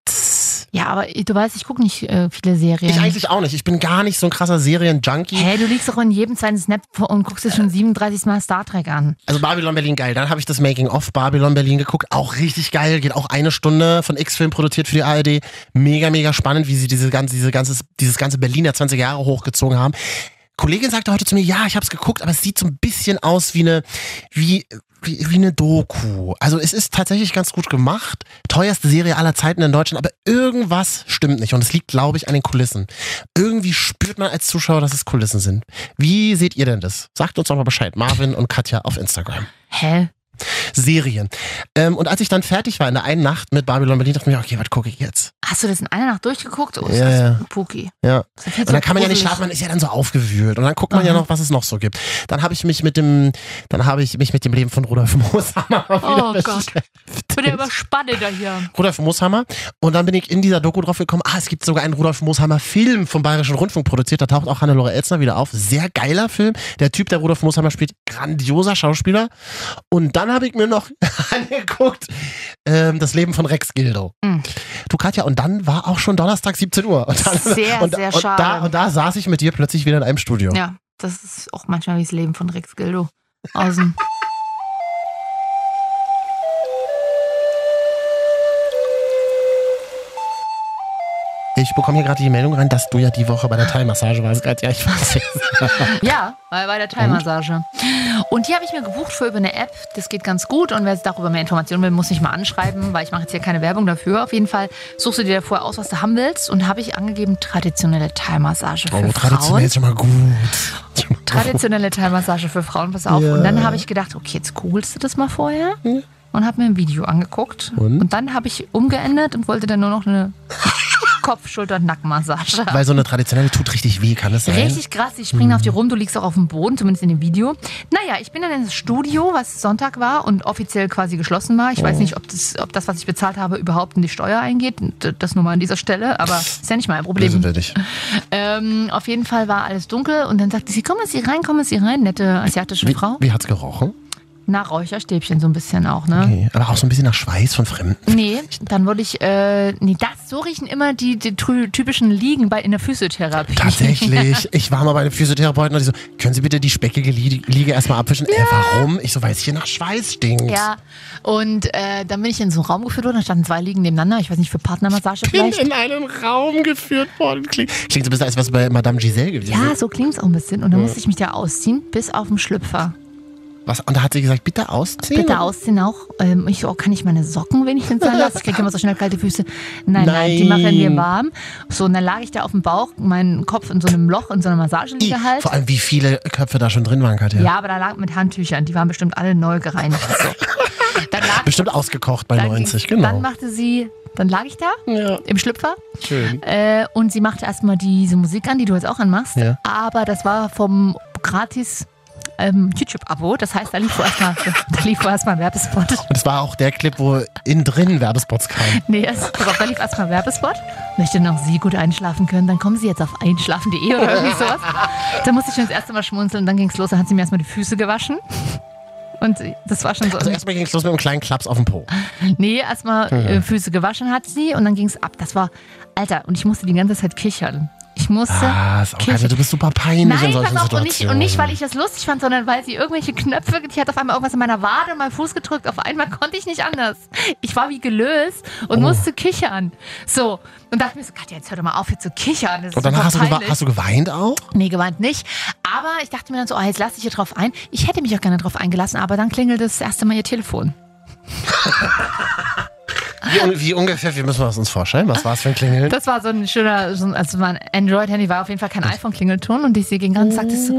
Ja, aber du weißt, ich gucke nicht äh, viele Serien. Ich eigentlich auch nicht. Ich bin gar nicht so ein krasser Serien-Junkie. Hä, du liegst doch in jedem zweiten Snap und guckst dir schon 37 Mal Star Trek an. Also Babylon Berlin geil. Dann habe ich das Making of Babylon Berlin geguckt. Auch richtig geil. Geht auch eine Stunde von X-Film produziert für die ARD. Mega, mega spannend, wie sie diese ganze, diese ganze, dieses ganze Berliner 20 Jahre hochgezogen haben. Kollegin sagte heute zu mir, ja, ich habe es geguckt, aber es sieht so ein bisschen aus wie eine, wie, wie, wie eine Doku. Also es ist tatsächlich ganz gut gemacht. Teuerste Serie aller Zeiten in Deutschland, aber irgendwas stimmt nicht. Und es liegt, glaube ich, an den Kulissen. Irgendwie spürt man als Zuschauer, dass es Kulissen sind. Wie seht ihr denn das? Sagt uns doch mal Bescheid. Marvin und Katja auf Instagram. Hä? Serien. Ähm, und als ich dann fertig war in der einen Nacht mit Babylon Berlin, dachte ich mir, okay, was gucke ich jetzt? Hast du das in einer Nacht durchgeguckt? Oh, ist Ja, das ja. Puki. Ja. Das viel Und dann kann man ja nicht schlafen, man ist ja dann so aufgewühlt. Und dann guckt man ja Aha. noch, was es noch so gibt. Dann habe ich mich mit dem, dann habe ich mich mit dem Leben von Rudolf Mooshammer (laughs) Oh Gott. Bin ja überspannt da hier. Rudolf Mooshammer. Und dann bin ich in dieser Doku drauf gekommen, ah, es gibt sogar einen Rudolf Mooshammer Film vom Bayerischen Rundfunk produziert. Da taucht auch Hannelore Elsner wieder auf. Sehr geiler Film. Der Typ, der Rudolf Mooshammer spielt, grandioser Schauspieler. Und dann habe ich mir noch (laughs) angeguckt, ähm, das Leben von Rex Gildo. Mhm. Du Katja, und dann war auch schon Donnerstag 17 Uhr. Und dann, Sehr, (laughs) und, sehr und schade. Da, und da saß ich mit dir plötzlich wieder in einem Studio. Ja, das ist auch manchmal wie das Leben von Rex Gildo. Außen. Ich bekomme hier gerade die Meldung rein, dass du ja die Woche bei der Thai-Massage warst. Katja, ich weiß jetzt. (laughs) Ja, bei, bei der Thai-Massage. Und die habe ich mir gebucht für über eine App. Das geht ganz gut. Und wer jetzt darüber mehr Informationen will, muss mich mal anschreiben, weil ich mache jetzt hier keine Werbung dafür. Auf jeden Fall suchst du dir vorher aus, was du haben willst. Und habe ich angegeben, traditionelle Thai-Massage für Oh, traditionell Frauen. ist schon mal gut. Traditionelle Thai-Massage für Frauen, pass auf. Ja. Und dann habe ich gedacht, okay, jetzt googelst du das mal vorher. Und habe mir ein Video angeguckt. Und? Und dann habe ich umgeändert und wollte dann nur noch eine (laughs) Kopf, Schulter und Nackenmassage. Weil so eine traditionelle tut richtig weh, kann es sein? Richtig krass, die springen auf dir rum, du liegst auch auf dem Boden, zumindest in dem Video. Naja, ich bin dann ins Studio, was Sonntag war und offiziell quasi geschlossen war. Ich weiß nicht, ob das, ob das, was ich bezahlt habe, überhaupt in die Steuer eingeht. Das nur mal an dieser Stelle, aber ist ja nicht mein Problem. wir nicht. Ähm, auf jeden Fall war alles dunkel und dann sagte sie, kommen Sie rein, kommen Sie rein, nette asiatische Wie, Frau. wie hat's gerochen? Nach Räucherstäbchen so ein bisschen auch, ne? Okay. Aber auch so ein bisschen nach Schweiß von Fremden. Nee, dann wurde ich, äh, nee, das, so riechen immer die, die typischen Liegen bei, in der Physiotherapie. Tatsächlich. (laughs) Ich war mal bei einem Physiotherapeuten und die so, können Sie bitte die speckige Lie- Liege erstmal abwischen? Äh, warum? Ich so, weil es hier nach Schweiß stinkt. Ja, und äh, dann bin ich in so einen Raum geführt worden, da standen zwei Liegen nebeneinander, ich weiß nicht, für Partnermassage bin vielleicht. in einen Raum geführt worden. Klingt, klingt so ein bisschen, als was bei Madame Giselle gewesen Ja, so klingt's auch ein bisschen. Und dann musste ich mich da ausziehen, bis auf den Schlüpfer. Was? Und da hat sie gesagt, bitte ausziehen. Bitte ausziehen auch. Ähm, ich oh, kann ich meine Socken wenigstens sein lassen? Ich kriege immer so schnell kalte Füße. Nein, nein, die Nein. machen mir warm. So, und dann lag ich da auf dem Bauch, meinen Kopf in so einem Loch, in so einer Massageliege halt. Vor allem, wie viele Köpfe da schon drin waren, Katja. Ja, aber da lag mit Handtüchern. Die waren bestimmt alle neu gereinigt. So. (laughs) Dann lag Bestimmt ausgekocht bei dann, 90, Dann genau. machte sie, dann lag ich da Ja, im Schlüpfer schön. äh, und sie machte erstmal diese Musik an, die du jetzt auch anmachst. Ja. Aber das war vom gratis ähm, YouTube-Abo. Das heißt, da lief vorerst mal, da lief vorerst mal ein Werbespot. Und das war auch der Clip, wo innen drin Werbespots kamen. Nee, es, pass auf, da lief erstmal ein Werbespot. Möchte noch Sie gut einschlafen können, dann kommen Sie jetzt auf einschlafen.de oder irgendwie sowas. Da musste ich schon das erste Mal schmunzeln, dann ging es los, dann hat sie mir erstmal die Füße gewaschen. Und das war schon so. Also erstmal ging es los mit einem kleinen Klaps auf den Po. Nee, erstmal äh, Füße gewaschen hat sie und dann ging es ab. Das war, Alter, und ich musste die ganze Zeit kichern. Ich musste. Ah, ist auch kichern. Katja, du bist super peinlich in Nein, solchen pass auf, und nicht, und nicht, weil ich das lustig fand, sondern weil sie irgendwelche Knöpfe, die hat auf einmal irgendwas in meiner Wade und meinem Fuß gedrückt. Auf einmal konnte ich nicht anders. Ich war wie gelöst und Oh. musste kichern. So, und dachte mir so, Katja, jetzt hör doch mal auf, hier zu kichern. Das ist Und dann super hast du, hast du geweint auch? Nee, geweint nicht. Aber ich dachte mir dann so, oh, jetzt lass dich hier drauf ein. Ich hätte mich auch gerne drauf eingelassen, aber dann klingelt das erste Mal ihr Telefon. (laughs) Wie, wie ungefähr, wie müssen wir das uns vorstellen? Was war es für ein Klingeln? Das war so ein schöner, so ein, also mein Android-Handy war auf jeden Fall kein iPhone-Klingelton und ich sie ging ran und sagte so,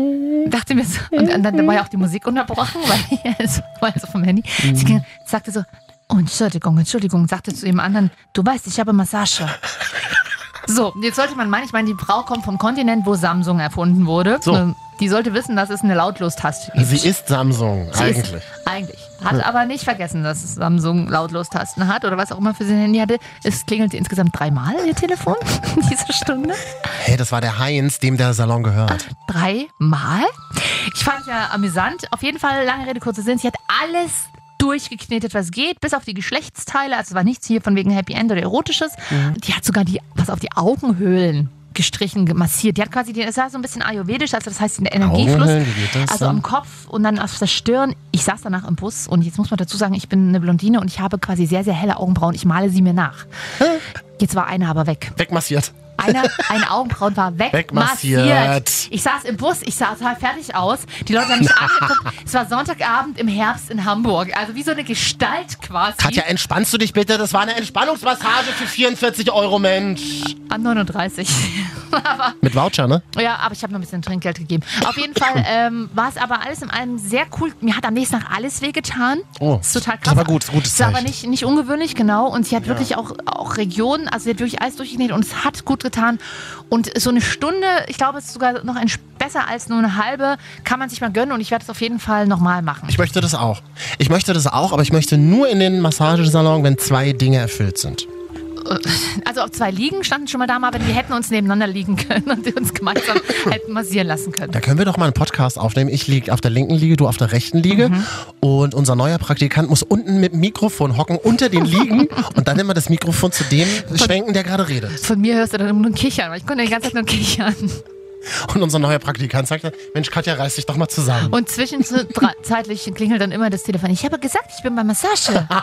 dachte mir so, und dann, war ja auch die Musik unterbrochen, (laughs) weil also, war also vom Handy. Sie ging, sagte so, oh, Entschuldigung, Entschuldigung, sagte zu dem anderen, du weißt, ich habe Massage. So, jetzt sollte man meinen, ich meine, die Frau kommt vom Kontinent, wo Samsung erfunden wurde. So. Die sollte wissen, dass es eine Lautlos-Taste gibt. Sie ist Samsung, Sie eigentlich. Ist, eigentlich. Hat aber nicht vergessen, dass es Samsung Lautlos-Tasten hat oder was auch immer für sein Handy hatte. Es klingelte insgesamt dreimal ihr Telefon (laughs) in dieser Stunde. Hey, das war der Heinz, dem der Salon gehört. Dreimal? Ich fand es ja amüsant. Auf jeden Fall, lange Rede, kurzer Sinn. Sie hat alles durchgeknetet, was geht, bis auf die Geschlechtsteile. Also es war nichts hier von wegen Happy End oder Erotisches. Die hat sogar die, was auf die Augenhöhlen gestrichen, massiert. Die hat quasi, den, es sah so ein bisschen ayurvedisch, also das heißt der Energiefluss. Also am Kopf und dann auf der Stirn. Ich saß danach im Bus und jetzt muss man dazu sagen, ich bin eine Blondine und ich habe quasi sehr, sehr helle Augenbrauen. Ich male sie mir nach. Jetzt war eine aber weg. Wegmassiert. Eine, eine Augenbrauen war Wegmassiert. wegmassiert. Ich saß im Bus, ich sah total fertig aus. Die Leute haben mich (laughs) angeguckt. Es war Sonntagabend im Herbst in Hamburg. Also wie so eine Gestalt quasi. Katja, entspannst du dich bitte? Das war eine Entspannungsmassage für 44 Euro, Mensch. An 39. (laughs) aber, Mit Voucher, ne? ja, aber ich habe noch ein bisschen Trinkgeld gegeben. Auf jeden Fall ähm, war es aber alles in allem sehr cool. Mir hat am nächsten Tag alles wehgetan. Oh, ist total krass. war gut, gutes Das war aber Zeichen. nicht, nicht ungewöhnlich, genau. Und sie hat wirklich auch, auch Regionen, also sie hat wirklich alles durchgenäht und es hat gut getan. Und so eine Stunde, ich glaube, es ist sogar noch ein, besser als nur eine halbe, kann man sich mal gönnen und ich werde es auf jeden Fall nochmal machen. Ich möchte das auch. Ich möchte das auch, aber ich möchte nur in den Massagesalon, wenn zwei Dinge erfüllt sind. Also auf zwei Liegen standen schon mal da, aber wir hätten uns nebeneinander liegen können und wir uns gemeinsam (laughs) hätten massieren lassen können. Da können wir doch mal einen Podcast aufnehmen. Ich liege auf der linken Liege, du auf der rechten Liege. Mhm. Und unser neuer Praktikant muss unten mit dem Mikrofon hocken, unter den Liegen (laughs) und dann immer das Mikrofon zu dem schwenken, der gerade redet. Von mir hörst du dann immer nur kichern, weil ich konnte die ganze Zeit nur kichern. Und unser neuer Praktikant sagt dann, Mensch, Katja, reiß dich doch mal zusammen. Und zwischenzeitlich (laughs) klingelt dann immer das Telefon. Ich habe gesagt, ich bin bei Massage. (laughs)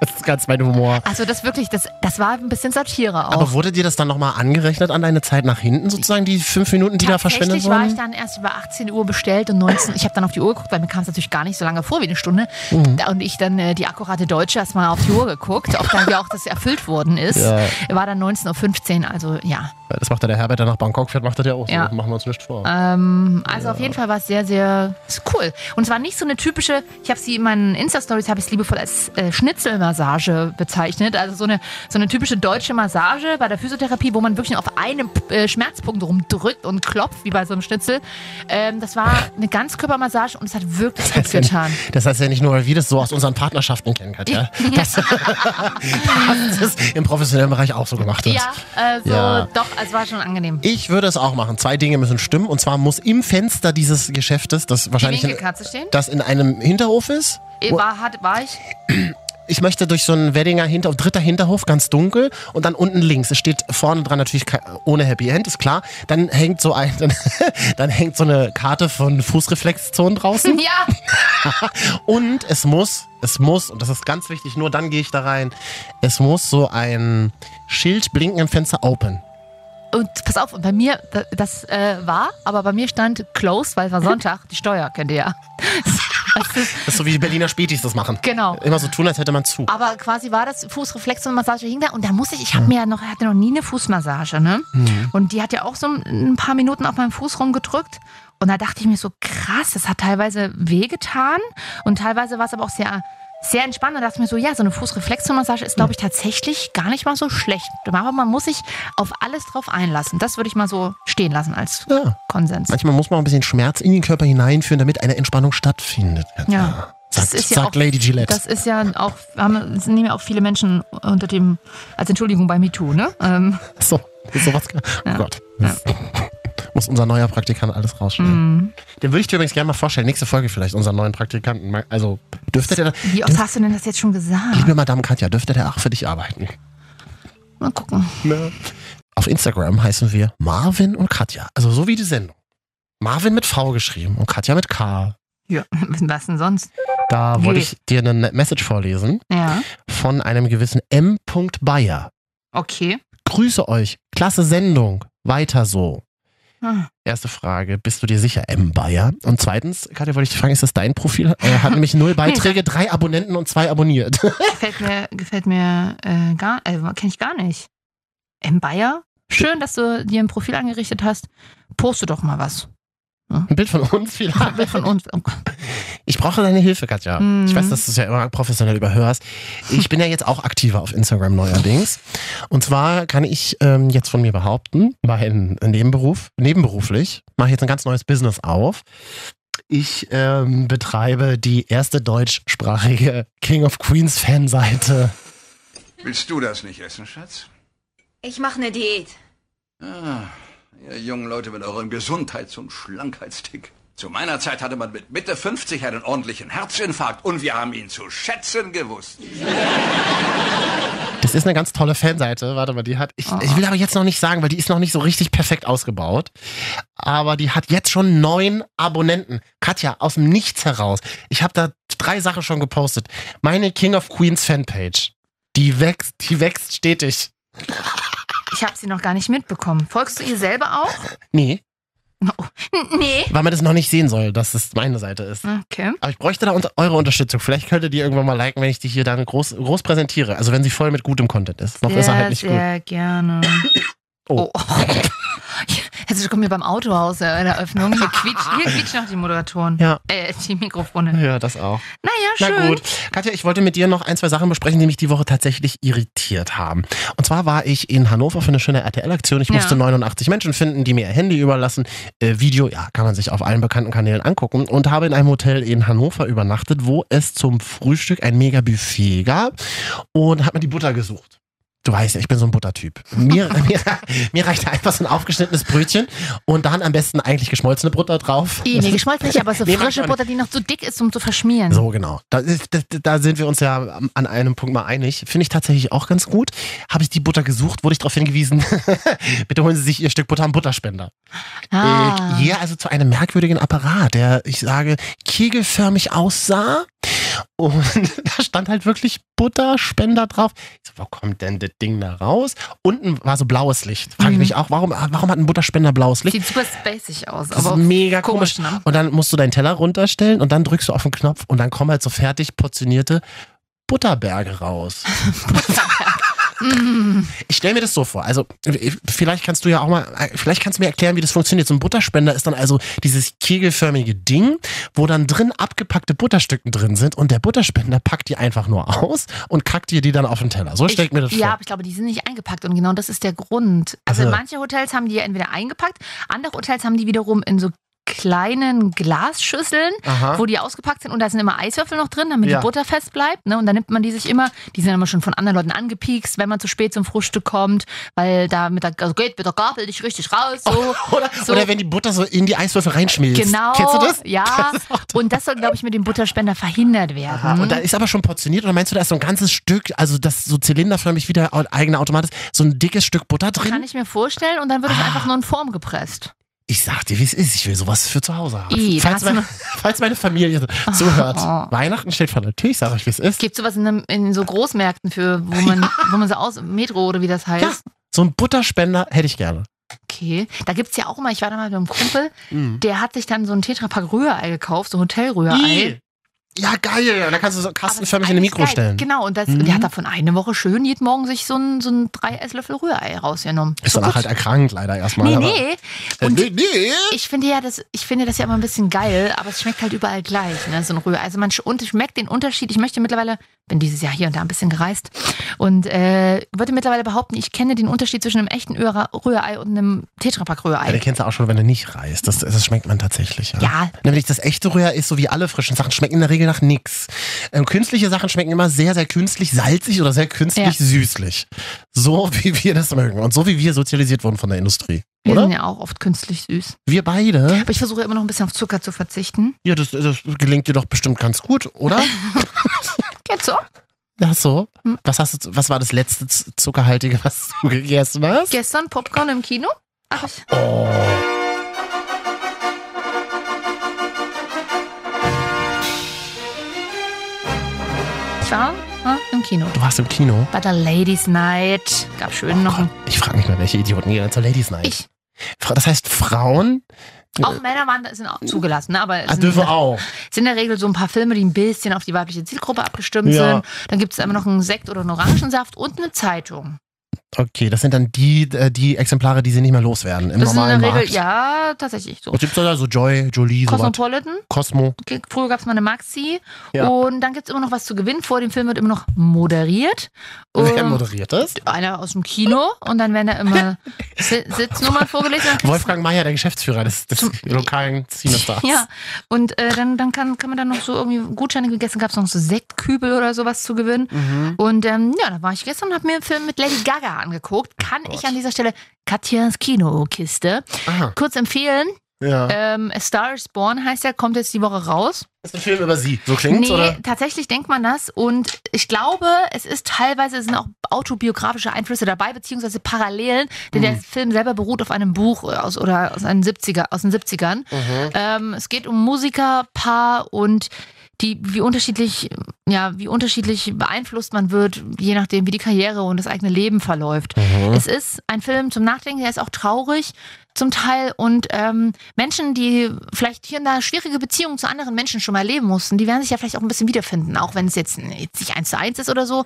Das ist ganz mein Humor. Also das wirklich, das, das war ein bisschen Satire auch. Aber wurde dir das dann nochmal angerechnet an deine Zeit nach hinten, sozusagen, die fünf Minuten, die da verschwendet Tatsächlich war ich wurden? dann erst über 18 Uhr bestellt und 19. Ich habe dann auf die Uhr geguckt, weil mir kam es natürlich gar nicht so lange vor wie eine Stunde. Mhm. Und ich dann äh, die akkurate Deutsche erstmal auf die Uhr geguckt, ob dann (laughs) ja auch das erfüllt worden ist. Ja. War dann 19.15 Uhr, also ja. Das macht ja der Herbert, der nach Bangkok fährt, macht das ja auch Ja. so. Machen wir uns nicht vor. Ähm, also auf jeden Fall war es sehr, sehr cool. Und zwar nicht so eine typische, ich habe sie in meinen Insta-Stories, habe ich es liebevoll als äh, Schnitzelmassage bezeichnet. Also so eine, so eine typische deutsche Massage bei der Physiotherapie, wo man wirklich auf einem äh, Schmerzpunkt rumdrückt und klopft, wie bei so einem Schnitzel. Ähm, das war (laughs) eine Ganzkörpermassage und es hat wirklich gut getan. Das heißt ja nicht nur, weil wir das so aus unseren Partnerschaften kennen, Katja. Das, (laughs) das ist im professionellen Bereich auch so gemacht wird. Ja, also Ja. doch, es war schon angenehm. Ich würde es auch machen. Zwei Dinge müssen stimmen. Und zwar muss im Fenster dieses Geschäftes, das wahrscheinlich in, Winkelkatze stehen? das in einem Hinterhof ist. Äh, War, hat, war ich? Ich möchte durch so einen Weddinger Hinterhof, dritter Hinterhof, ganz dunkel und dann unten links. Es steht vorne dran natürlich ke- ohne Happy End, ist klar. Dann hängt so ein, (laughs) dann, dann hängt so eine Karte von Fußreflexzonen draußen. (laughs) Ja, (laughs) Und es muss, es muss, und das ist ganz wichtig, nur dann gehe ich da rein, es muss so ein Schild blinken im Fenster open. Und pass auf, bei mir, da- das äh, war, aber bei mir stand closed, weil es war Sonntag, die Steuer, kennt ihr ja. (laughs) Das ist, Das ist so wie die Berliner Spätis das machen. genau. Immer so tun, als hätte man zu. Aber quasi war das Fußreflex und Massage hing da und da muss ich, ich habe mir ja noch, hatte noch nie eine Fußmassage, ne? Und die hat ja auch so ein paar Minuten auf meinem Fuß rumgedrückt. Und da dachte ich mir so, krass, das hat teilweise wehgetan und teilweise war es aber auch sehr, sehr entspannt. Und da dachte mir so, ja, so eine Fußreflexmassage ist, glaube ich, tatsächlich gar nicht mal so schlecht. Aber man muss sich auf alles drauf einlassen. Das würde ich mal so stehen lassen als Ja. Konsens. Manchmal muss man ein bisschen Schmerz in den Körper hineinführen, damit eine Entspannung stattfindet. Ja. Das Sagt, ist ja sagt auch- Lady Gillette. Das ist ja auch, haben, das nehmen ja auch viele Menschen unter dem, als Entschuldigung bei MeToo, ne? Ähm, so, sowas. Oh Gott. Das (laughs) Muss unser neuer Praktikant alles rausschneiden. Mhm. Den würde ich dir übrigens gerne mal vorstellen. Nächste Folge vielleicht, unseren neuen Praktikanten. Also, dürfte der, wie oft hast du denn das jetzt schon gesagt? liebe Madame Katja, dürfte der auch für dich arbeiten? Mal gucken. Auf Instagram heißen wir Marvin und Katja. Also so wie die Sendung. Marvin mit V geschrieben und Katja mit K. Ja, (laughs) was denn sonst? Da wollte ich dir eine Message vorlesen Ja, von einem gewissen M. Bayer. okay. Grüße euch. Klasse Sendung. Weiter so. Hm. Erste Frage, bist du dir sicher, M. Bayer? Und zweitens, Katja, wollte ich dich fragen, ist das dein Profil? Er hat nämlich null Beiträge, (laughs) drei Abonnenten und zwei abonniert. (laughs) Gefällt mir, gefällt mir äh, gar, äh, kenne ich gar nicht. M. Bayer? Schön, dass du dir ein Profil angerichtet hast. Poste doch mal was. Ein Bild von uns Ein vielleicht. Bild von uns. Oh, Ich brauche deine Hilfe, Katja. Mhm. Ich weiß, dass du es ja immer professionell überhörst. Ich bin ja jetzt auch aktiver auf Instagram neuerdings. Und zwar kann ich ähm, jetzt von mir behaupten, mein Nebenberuf, nebenberuflich, mache ich jetzt ein ganz neues Business auf. Ich ähm, betreibe die erste deutschsprachige King of Queens Fanseite. Willst du das nicht essen, Schatz? Ich mache eine Diät. Ah, ihr jungen Leute mit eurem Gesundheits- und Schlankheitstick. Zu meiner Zeit hatte man mit Mitte 50 einen ordentlichen Herzinfarkt und wir haben ihn zu schätzen gewusst. Das ist eine ganz tolle Fanseite. Warte mal, die hat. Ich, ich will aber jetzt noch nicht sagen, weil die ist noch nicht so richtig perfekt ausgebaut. Aber die hat jetzt schon neun Abonnenten. Katja, aus dem Nichts heraus. Ich habe da drei Sachen schon gepostet. Meine King of Queens Fanpage. Die wächst, die wächst stetig. Ich habe sie noch gar nicht mitbekommen. Folgst du ihr selber auch? Nee, Oh, nee. weil man das noch nicht sehen soll, dass es meine Seite ist. Okay. Aber ich bräuchte da unter eure Unterstützung. Vielleicht könntet ihr irgendwann mal liken, wenn ich die hier dann groß, groß präsentiere. Also wenn sie voll mit gutem Content ist. Noch ist er sehr, halt nicht gut. sehr gerne. Oh. Oh. Jetzt kommen wir beim Autohaus äh, in der Eröffnung. Hier quietscht, hier quietschen noch die Moderatoren. Ja. Äh, die Mikrofone. Ja, das auch. Naja, Na schön. gut. Katja, ich wollte mit dir noch ein, zwei Sachen besprechen, die mich die Woche tatsächlich irritiert haben. Und zwar war ich in Hannover für eine schöne RTL-Aktion. Ich Ja. musste 89 Menschen finden, die mir ihr Handy überlassen. Äh, Video, ja, kann man sich auf allen bekannten Kanälen angucken. Und habe in einem Hotel in Hannover übernachtet, wo es zum Frühstück ein mega Buffet gab. Und habe mir die Butter gesucht. Du weißt ja, ich bin so ein Buttertyp. Mir, (laughs) mir, mir reicht einfach so ein aufgeschnittenes Brötchen und dann am besten eigentlich geschmolzene Butter drauf. Eh, nee, geschmolzen nicht, aber so (laughs) Nee, frische Butter, die noch zu dick ist, um zu verschmieren. so, genau. Da, da, da sind wir uns ja an einem Punkt mal einig. Finde ich tatsächlich auch ganz gut. Habe ich die Butter gesucht, wurde ich darauf hingewiesen, (laughs) bitte holen Sie sich Ihr Stück Butter am Butterspender. Ah. Äh, hier also zu einem merkwürdigen Apparat, der, ich sage, kegelförmig aussah. Und (laughs) da stand halt wirklich Butterspender drauf. Ich so, wo kommt denn das Ding da raus? Unten war so blaues Licht. Frage ich Mhm. mich auch, warum, warum hat ein Butterspender blaues Licht? Sieht super spacig aus. Das ist aber mega komisch. komisch, ne? Und dann musst du deinen Teller runterstellen und dann drückst du auf den Knopf und dann kommen halt so fertig portionierte Butterberge raus. (laughs) (laughs) Ich stelle mir das so vor. Also, vielleicht kannst du ja auch mal, vielleicht kannst du mir erklären, wie das funktioniert. So ein Butterspender ist dann also dieses kegelförmige Ding, wo dann drin abgepackte Butterstücken drin sind und der Butterspender packt die einfach nur aus und kackt dir die dann auf den Teller. So stelle ich mir das Ja, vor. aber ich glaube, die sind nicht eingepackt und genau das ist der Grund. Also Ach so. manche Hotels haben die ja entweder eingepackt, andere Hotels haben die wiederum in so kleinen Glasschüsseln, Aha. wo die ausgepackt sind und da sind immer Eiswürfel noch drin, damit Ja. die Butter fest bleibt. Ne? Und dann nimmt man die sich immer, die sind immer schon von anderen Leuten angepiekst, wenn man zu spät zum Frühstück kommt, weil da mit der, also geht mit der Gabel nicht richtig raus. So. (laughs) Oder, so. oder wenn die Butter so in die Eiswürfel reinschmilzt. Genau. Kennst du das? Ja. (laughs) Und das soll, glaube ich, mit dem Butterspender verhindert werden. Aha, und da ist aber schon portioniert oder meinst du, da ist so ein ganzes Stück, also das so zylinderförmig wie der eigene Automat ist, so ein dickes Stück Butter drin? Kann ich mir vorstellen und dann wird es Ah. einfach nur in Form gepresst. Ich sag dir, wie es ist. Ich will sowas für zu Hause haben. I, falls, noch- (laughs) falls meine Familie zuhört. Weihnachten steht vor der Tür. Ich sag euch, wie es ist. Gibt sowas in, einem, in so Großmärkten für, wo man, wo man so aus, Metro oder wie das heißt? Ja. So ein Butterspender hätte ich gerne. Okay. Da gibt's ja auch immer, ich war da mal mit einem Kumpel, Mhm. der hat sich dann so ein Tetrapack Rührei gekauft, so Hotelrührei. Ja, geil. Und dann kannst du so kastenförmig in eigentlich Mikro geil. stellen. Genau, und das, Mhm. der hat davon eine Woche schön jeden Morgen sich so ein, so ein drei Esslöffel Rührei rausgenommen. Ist So danach gut. halt erkrankt, leider erstmal. Nee, nee. Äh, Und nee, nee. ich finde ja das, ich finde das ja immer ein bisschen geil, aber es schmeckt halt überall gleich, ne, so ein Rührei. Also man und schmeckt den Unterschied. Ich möchte mittlerweile, bin dieses Jahr hier und da ein bisschen gereist und äh, würde mittlerweile behaupten, ich kenne den Unterschied zwischen einem echten Rührei und einem Tetrapack Ja, Rührei. den kennst du auch schon, wenn er nicht reißt. Das, das schmeckt man tatsächlich. Ja. Ja. Nämlich das echte Rührei ist so wie alle frischen Sachen, schmecken in der Regel nach nix. Ähm, künstliche Sachen schmecken immer sehr, sehr künstlich salzig oder sehr künstlich Ja. süßlich. So (laughs) wie wir das mögen und so wie wir sozialisiert wurden von der Industrie. Wir Oder? sind ja auch oft künstlich süß. Wir beide? Aber ich versuche immer noch ein bisschen auf Zucker zu verzichten. Ja, das, das gelingt dir doch bestimmt ganz gut, oder? (laughs) Geht so. Ja, so. Hm. Was, hast du, was war das letzte Zuckerhaltige, was du gegessen hast? Gestern Popcorn im Kino. Ach, Oh. ich war äh, im Kino. Du warst im Kino. Bei der Ladies Night. Gab schön noch ein. Ich frage mich mal, welche Idioten gehen zur Ladies Night. Ich. Das heißt, Frauen Auch Männer waren, sind auch zugelassen, ne? aber es ah, sind, dürfen auch. es sind in der Regel so ein paar Filme, die ein bisschen auf die weibliche Zielgruppe abgestimmt Ja. sind. Dann gibt es immer noch einen Sekt oder einen Orangensaft und eine Zeitung. Okay, das sind dann die, äh, die Exemplare, die sie nicht mehr loswerden im Das normalen der Regel, Markt. ja, tatsächlich so. Was gibt's da? So Joy, Jolie, sowas. Cosmopolitan, Cosmo. okay, früher gab es mal eine Maxi Ja. und dann gibt es immer noch was zu gewinnen. Vor dem Film wird immer noch moderiert. Wer moderiert das? einer aus dem Kino und dann werden da immer (laughs) Si- Sitznummern vorgelesen. Wolfgang Mayer, der Geschäftsführer des, des lokalen Cinestars. Ja, und äh, dann, dann kann, kann man dann noch so irgendwie Gutscheine gegessen, gab es noch so Sektkübel oder sowas zu gewinnen. Mhm. Und ähm, ja, da war ich gestern und habe mir einen Film mit Lady Gaga angeguckt. Kann ich an dieser Stelle Katjas Kinokiste Aha, kurz empfehlen. ja. Ähm, A Star is Born heißt der, kommt jetzt die Woche raus. Das ist ein Film über sie. So klingt's, nee, oder? tatsächlich denkt man das. Und ich glaube, es ist teilweise es sind auch autobiografische Einflüsse dabei, beziehungsweise Parallelen, denn der Film selber beruht auf einem Buch aus oder aus, einen 70er, aus den 70ern. Mhm. Ähm, es geht um Musikerpaar und die, wie unterschiedlich, ja, wie unterschiedlich beeinflusst man wird, je nachdem, wie die Karriere und das eigene Leben verläuft. Mhm. Es ist ein Film zum Nachdenken, der ist auch traurig zum Teil und ähm, Menschen, die vielleicht hier und da schwierige Beziehungen zu anderen Menschen schon mal erleben mussten, die werden sich ja vielleicht auch ein bisschen wiederfinden, auch wenn es jetzt jetzt nicht eins zu eins ist oder so.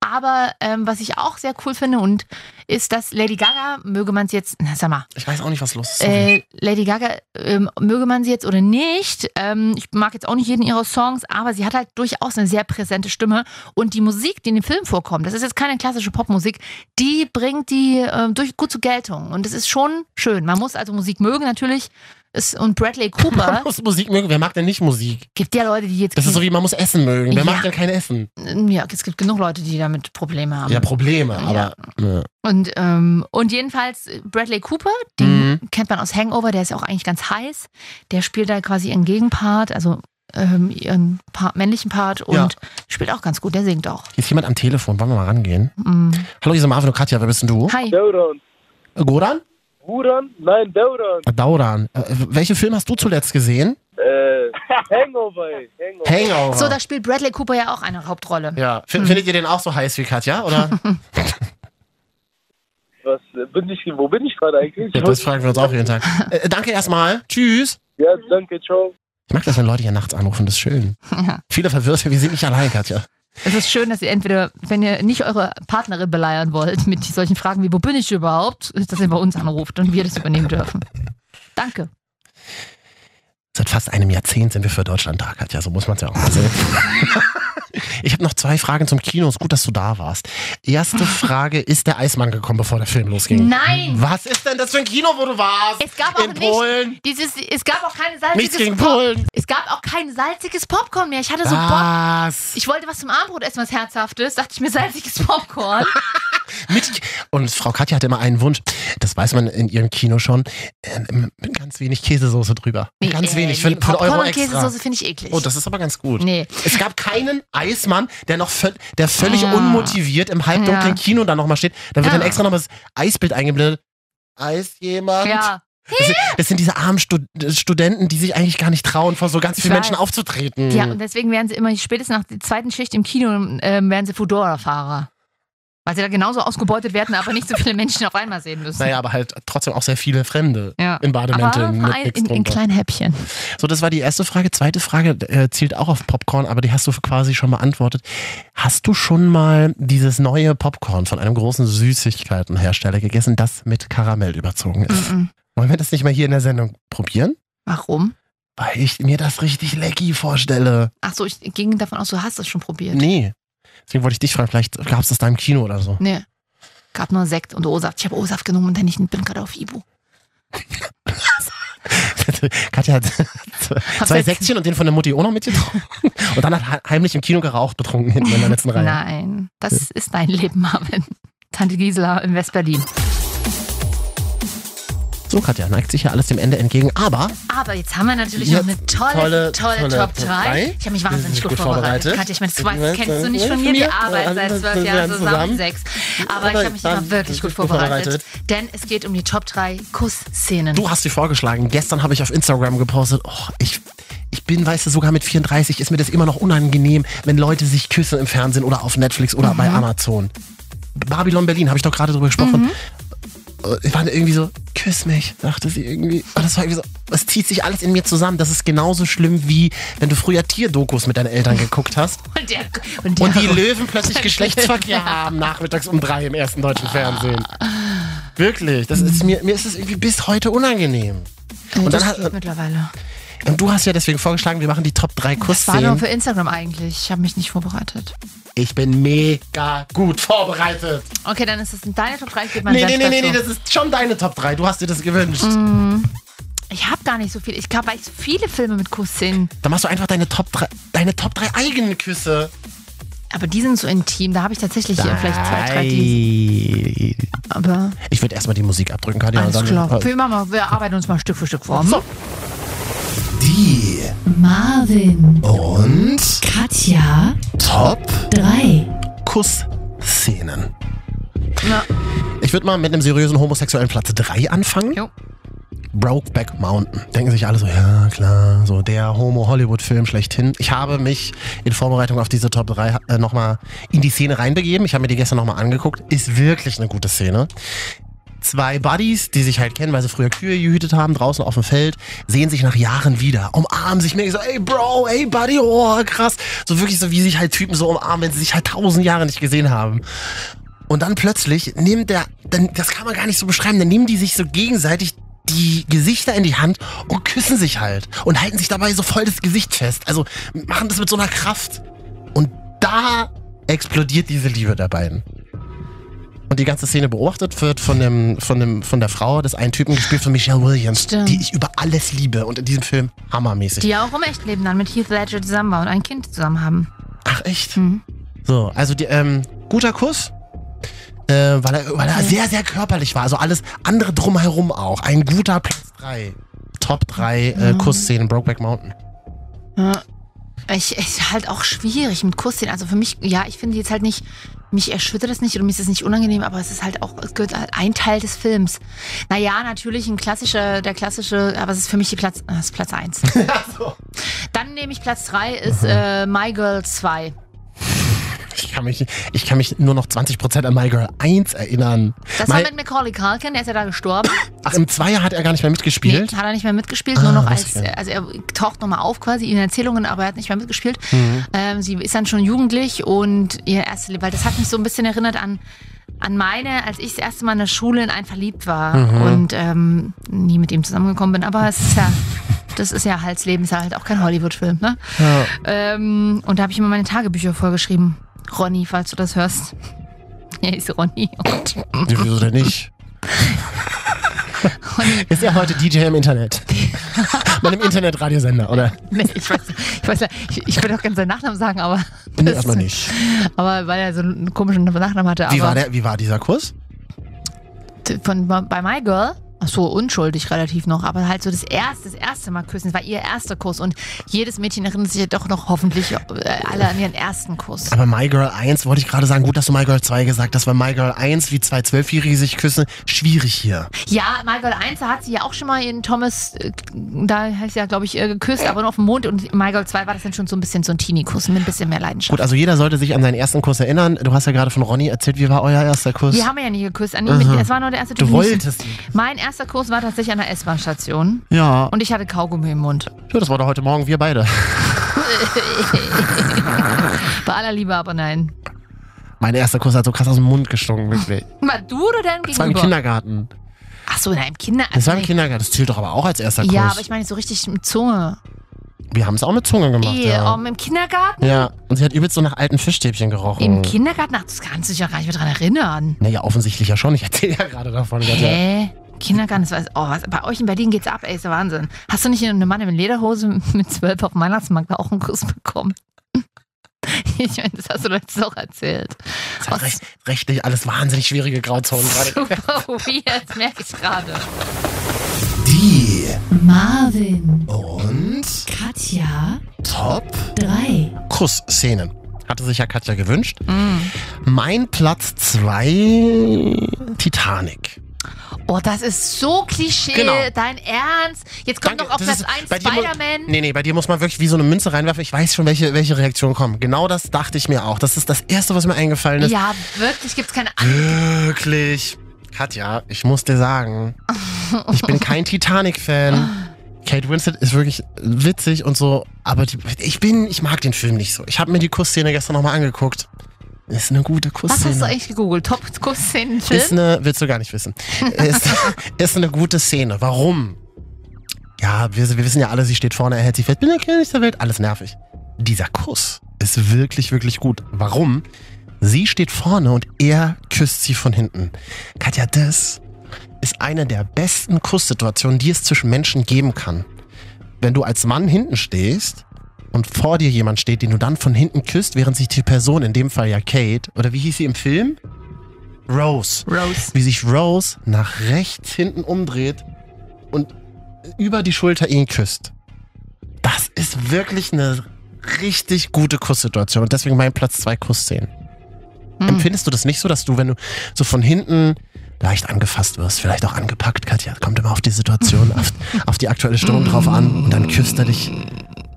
Aber ähm, was ich auch sehr cool finde und ist, dass Lady Gaga, möge man es jetzt, na sag mal, Ich weiß auch nicht, was los ist. Äh, Lady Gaga, ähm, möge man sie jetzt oder nicht, ähm, ich mag jetzt auch nicht jeden ihrer Songs, aber sie hat halt durchaus eine sehr präsente Stimme und die Musik, die in dem Film vorkommt, das ist jetzt keine klassische Popmusik, die bringt die ähm, durch, gut zur Geltung und das ist schon schön. Man muss also Musik mögen natürlich. Und Bradley man Cooper muss Musik mögen. Wer mag denn nicht Musik? gibt ja Leute, die jetzt Das ist so wie man muss Essen mögen. Wer Ja. mag denn kein Essen? ja, es gibt genug Leute, die damit Probleme haben. Ja, Probleme, aber. Ja. Und, ähm, und jedenfalls Bradley Cooper, den Mhm. kennt man aus Hangover, der ist ja auch eigentlich ganz heiß. Der spielt da quasi ihren Gegenpart, also ähm, ihren Part, männlichen Part und Ja. spielt auch ganz gut, der singt auch. Hier ist jemand am Telefon. Wollen wir mal rangehen? Mm. Hallo, hier sind Marvin und Katja. Wer bist denn du? Hi. Äh, Goran? Buran? Nein, Dauran. Äh, Dauran. Äh, welchen Film hast du zuletzt gesehen? Äh, Hangover, ey. Hangover. Hangover. So, da spielt Bradley Cooper ja auch eine Hauptrolle. ja. F Hm. Findet ihr den auch so heiß wie Katja? Oder? (laughs) Was, äh, bin ich, wo bin ich gerade eigentlich? ja, das fragen wir uns auch jeden Tag. Äh, danke erstmal. Tschüss. Ja, danke, ciao. Ich mag das, wenn Leute hier nachts anrufen. Das ist schön. (laughs) Ja. Viele Verwirrte, wir sind nicht allein, Katja. Es ist schön, dass ihr entweder, wenn ihr nicht eure Partnerin beleiern wollt mit solchen Fragen wie, wo bin ich überhaupt, dass ihr bei uns anruft und wir das übernehmen dürfen. Danke. Seit fast einem Jahrzehnt sind wir für Deutschland da, Katja, so muss man es ja auch mal sehen. (laughs) Ich habe noch zwei Fragen zum Kino. Ist gut, dass du da warst. Erste (laughs) Frage: Ist der Eismann gekommen, bevor der Film losging? Nein! Was ist denn das für ein Kino, wo du warst? Es gab auch In nicht Polen. dieses, es gab auch kein Nichts salziges gegen Pop- Polen. Es gab auch kein salziges Popcorn mehr. Ich hatte so Bock. Was? Ich wollte was zum Abendbrot essen, was Herzhaftes. Dachte ich mir salziges Popcorn. (laughs) Mit, und Frau Katja hatte immer einen Wunsch, das weiß man in ihrem Kino schon, äh, mit ganz wenig Käsesoße drüber. ganz äh, wenig, nee, für Euro und extra. Käsesoße finde ich eklig. Oh, das ist aber ganz gut. Nee. Es gab keinen Eismann, der noch völ der völlig Ah. unmotiviert im halbdunklen Ja. Kino da nochmal steht. Da wird Ja. dann extra noch das Eisbild eingeblendet. Eis jemand? Ja. Das sind, das sind diese armen Stud Studenten, die sich eigentlich gar nicht trauen, vor so ganz vielen Menschen aufzutreten. Ja, und deswegen werden sie immer, spätestens nach der zweiten Schicht im Kino, ähm, werden sie Fudora-Fahrer. Weil sie da genauso ausgebeutet werden, aber nicht so viele Menschen auf einmal sehen müssen. Naja, aber halt trotzdem auch sehr viele Fremde Ja. in Bademänteln aber mit in, in kleinen Häppchen. So, das war die erste Frage. Zweite Frage äh, zielt auch auf Popcorn, aber die hast du quasi schon beantwortet. Hast du schon mal dieses neue Popcorn von einem großen Süßigkeitenhersteller gegessen, das mit Karamell überzogen ist? Mhm. Wollen wir das nicht mal hier in der Sendung probieren? Warum? Weil ich mir das richtig lecky vorstelle. Ach so, ich ging davon aus, du hast es schon probiert. Nee. Deswegen wollte ich dich fragen, vielleicht gab es das da im Kino oder so. Nee. Gab nur Sekt und O-Saft. Ich habe O-Saft genommen und dann ich bin gerade auf Ibu. (laughs) Katja hat zwei Sekt- Säckchen und den von der Mutti auch noch mitgetrunken. (laughs) Und dann hat heimlich im Kino geraucht, betrunken hinten in der letzten Reihe. Nein, das ist dein Leben, Marvin. Tante Gisela in West-Berlin. So, Katja, neigt sich ja alles dem Ende entgegen. Aber Aber jetzt haben wir natürlich noch eine tolle, tolle, tolle, Top Top 3. drei. Ich habe mich wahnsinnig gut, vorbereitet. Katja, ich meine, das Wir weißt, sind kennst du nicht von mir. Wir arbeiten seit zwölf Jahren zusammen, sechs. Aber ich habe mich immer wirklich gut vorbereitet. Denn es geht um die Top 3 Kussszenen. du hast sie vorgeschlagen. Gestern habe ich auf Instagram gepostet, oh, ich, ich bin, weißt du, sogar mit 34 ist mir das immer noch unangenehm, wenn Leute sich küssen im Fernsehen oder auf Netflix oder bei Amazon. Babylon Berlin, habe ich doch gerade drüber gesprochen. Ich war irgendwie so, küss mich, dachte sie irgendwie. Und das war irgendwie so, es zieht sich alles in mir zusammen. Das ist genauso schlimm wie, wenn du früher Tierdokus mit deinen Eltern geguckt hast (laughs) Und, der, und, der, und die (laughs) Löwen plötzlich Geschlechtsverkehr haben nachmittags um drei im ersten deutschen Fernsehen. Wirklich, das ist mir, mir ist es irgendwie bis heute unangenehm. und und dann hat- mittlerweile. Und du hast ja deswegen vorgeschlagen, wir machen die Top 3 Das war nur Kussszenen. für Instagram eigentlich. Ich habe mich nicht vorbereitet. Ich bin mega gut vorbereitet. Okay, dann ist es deine Top 3. Ich gebe Nee, nee, nee, nee, nee, das ist schon deine Top 3. Du hast dir das gewünscht. Ich habe gar nicht so viel. Ich so viele Filme mit Kussszenen. Dann machst du einfach deine Top 3, deine Top 3 eigenen Küsse. Aber die sind so intim. Da habe ich tatsächlich hier vielleicht zwei, drei, die. Aber Ich würde erstmal die Musik abdrücken, Katja. alles und dann, klar. Wir, machen mal, wir arbeiten uns mal Stück für Stück vor. So. Die Marvin, und Katja, Top 3. Kussszenen. Ja. Ich würde mal mit einem seriösen homosexuellen Platz 3 anfangen. Jo. Brokeback Mountain. Denken sich alle so, ja klar, so der Homo-Hollywood-Film schlechthin. Ich habe mich in Vorbereitung auf diese Top 3 äh, nochmal in die Szene reinbegeben. Ich habe mir die gestern nochmal angeguckt. Ist wirklich eine gute Szene. Zwei Buddies, die sich halt kennen, weil sie früher Kühe gehütet haben, draußen auf dem Feld, sehen sich nach Jahren wieder, umarmen sich mir so, ey Bro, ey Buddy, oh krass. So wirklich so, wie sich halt Typen so umarmen, wenn sie sich halt tausend Jahre nicht gesehen haben. Und dann plötzlich nimmt der, dann, das kann man gar nicht so beschreiben, dann nehmen die sich so gegenseitig die Gesichter in die Hand und küssen sich halt und halten sich dabei so voll das Gesicht fest. Also machen das mit so einer Kraft. Und da explodiert diese Liebe der beiden. Und die ganze Szene beobachtet wird von, dem, von, dem, von der Frau des einen Typen, gespielt von Michelle Williams, Stimmt. die ich über alles liebe und in diesem Film hammermäßig. Die ja auch im Echtleben dann mit Heath Ledger zusammen war und ein Kind zusammen haben. Ach echt? Mhm. So, also die, ähm, guter Kuss. Äh, weil er, weil er sehr, sehr körperlich war. Also alles andere drumherum auch. Ein guter Platz 3. Top 3 äh, Kussszenen Brokeback Mountain. Ja. Ich, ist halt auch schwierig mit Kussszenen. Also für mich, ja, ich finde jetzt halt nicht, mich erschüttert das nicht oder mir ist es nicht unangenehm, aber es ist halt auch, es gehört halt ein Teil des Films. Naja, natürlich ein klassischer, der klassische, aber es ist für mich die Platz, das ist Platz 1. (laughs) Dann nehme ich Platz 3 ist äh, My Girl 2. Ich kann mich, ich kann mich nur noch 20% an My Girl 1 erinnern. Das My, war mit Macaulay Culkin, der ist ja da gestorben. ach, im Zweier hat er gar nicht mehr mitgespielt? Nee, hat er nicht mehr mitgespielt, Ah, nur noch als, also er taucht nochmal auf quasi in Erzählungen, aber er hat nicht mehr mitgespielt. Mhm. Ähm, sie ist dann schon jugendlich und ihr erstes Leben, weil das hat mich so ein bisschen erinnert an, an meine, als ich das erste Mal in der Schule in einen verliebt war Mhm. und ähm, nie mit ihm zusammengekommen bin, aber es ist ja, das ist ja Halsleben, ist ja halt auch kein Hollywood-Film, ne? Ja. Ähm, und da habe ich immer meine Tagebücher vorgeschrieben. Ronny, falls du das hörst. (laughs) Er ist Ronny. Und Ja, Wieso denn nicht? (laughs) Ist er heute DJ im Internet? (laughs) Bei einem Internetradiosender, oder? Nee, ich weiß, ich weiß, ich, ich würde auch gerne seinen Nachnamen sagen, aber. Nee, erstmal nicht. Aber weil er so einen komischen Nachnamen hatte. Wie war, der, wie war dieser Kurs? Von, bei My Girl. Ach so, unschuldig relativ noch, aber halt so das erste, das erste Mal küssen, das war ihr erster Kuss und jedes Mädchen erinnert sich ja doch noch hoffentlich äh, alle an ihren ersten Kuss. Aber My Girl 1, wollte ich gerade sagen, gut, dass du My Girl 2 gesagt hast, weil My Girl 1, wie zwei Zwölfjährige sich küssen, schwierig hier. Ja, My Girl 1, da hat sie ja auch schon mal ihren Thomas, äh, da heißt ja, glaube ich, äh, geküsst, aber nur auf dem Mond und My Girl 2 war das dann schon so ein bisschen so ein Teenie-Kuss mit ein bisschen mehr Leidenschaft. Gut, also jeder sollte sich an seinen ersten Kuss erinnern. Du hast ja gerade von Ronny erzählt, wie war euer erster Kuss? Wir haben ja nie geküsst. An mit, es war nur der erste Du wolltest ihn. Mein erster Kuss war tatsächlich an der S-Bahn-Station. Ja. Und ich hatte Kaugummi im Mund. ja, das war doch heute Morgen wir beide. (laughs) Bei aller Liebe, aber nein. Mein erster Kuss hat so krass aus dem Mund gestunken, wirklich. Mal du oder dein Das war im Gegenüber? Kindergarten. Ach so, in einem Kinder... Das war im. Kindergarten. Das zählt doch aber auch als erster Kuss. Ja, aber ich meine so richtig mit Zunge. Wir haben es auch mit Zunge gemacht, Ehe, ja. um, Im Kindergarten? Ja, und sie hat übelst so nach alten Fischstäbchen gerochen. Im Kindergarten? Ach, das kannst du dich ja gar nicht mehr dran erinnern. Naja, offensichtlich ja schon. Ich erzähle ja gerade davon. Hä? Kindergarten, das war, oh, was, bei euch in Berlin geht's ab, ey, ist der Wahnsinn. Hast du nicht eine Mann in Lederhose mit zwölf auf dem Weihnachtsmarkt auch einen Kuss bekommen? (laughs) Ich meine, das hast du letztens auch erzählt. Das hat recht, rechtlich alles wahnsinnig schwierige Grauzonen gerade. (laughs) Super weird, merke ich gerade. Die Marvin, und Katja, Top 3. Kussszenen. Hatte sich ja Katja gewünscht. Mm. Mein Platz 2 Titanic. Oh, das ist so Klischee, Genau. dein Ernst. Jetzt kommt Danke, noch auf das Platz ist- 1 bei dir mu- Spider-Man. Nee, nee, bei dir muss man wirklich wie so eine Münze reinwerfen. Ich weiß schon, welche, welche Reaktionen kommen. Genau das dachte ich mir auch. Das ist das Erste, was mir eingefallen ist. Ja, wirklich, gibt's keine Wirklich. Katja, ich muss dir sagen, ich bin (laughs) kein Titanic-Fan. Kate Winslet ist wirklich witzig und so, aber die, ich bin, ich mag den Film nicht so. Ich habe mir die Kussszene gestern nochmal angeguckt. Ist eine gute Was hast du Kussszene. eigentlich gegoogelt? Top-Kussszenen Film? Ist eine, willst du gar nicht wissen. Ist, (laughs) ist eine gute Szene. Warum? Ja, wir, wir wissen ja alle, sie steht vorne, er hält sich fest, bin der König der Welt, alles nervig. Dieser Kuss ist wirklich, wirklich gut. Warum? Sie steht vorne und er küsst sie von hinten. Katja, das ist eine der besten Kusssituationen, die es zwischen Menschen geben kann. Wenn du als Mann hinten stehst und vor dir jemand steht, den du dann von hinten küsst, während sich die Person, in dem Fall ja Kate, oder wie hieß sie im Film? Rose. Rose. Wie sich Rose nach rechts hinten umdreht und über die Schulter ihn küsst. Das ist wirklich eine richtig gute Kusssituation und deswegen mein Platz zwei Kussszenen. Hm. Empfindest du das nicht so, dass du, wenn du so von hinten leicht angefasst wirst, vielleicht auch angepackt, Katja, kommt immer auf die Situation, auf, auf die aktuelle Stimmung drauf an und dann küsst er dich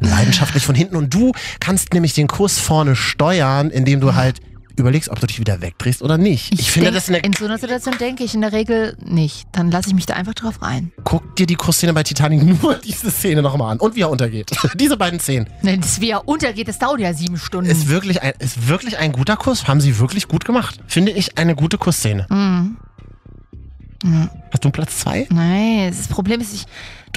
leidenschaftlich von hinten und du kannst nämlich den Kuss vorne steuern, indem du halt überlegst, ob du dich wieder wegdrehst oder nicht. Ich, finde, denk, das eine In so einer Situation denke ich in der Regel nicht. Dann lasse ich mich da einfach drauf rein. Guck dir die Kussszene bei Titanic (laughs) nur diese Szene nochmal an und wie er untergeht. (laughs) diese beiden Szenen. Wenn das wie er untergeht, das dauert ja sieben Stunden. Ist wirklich, ein, ist wirklich ein guter Kuss. Haben sie wirklich gut gemacht. Finde ich eine gute Kussszene. Mhm. Ja. Hast du einen Platz zwei? Nein, das Problem ist, ich.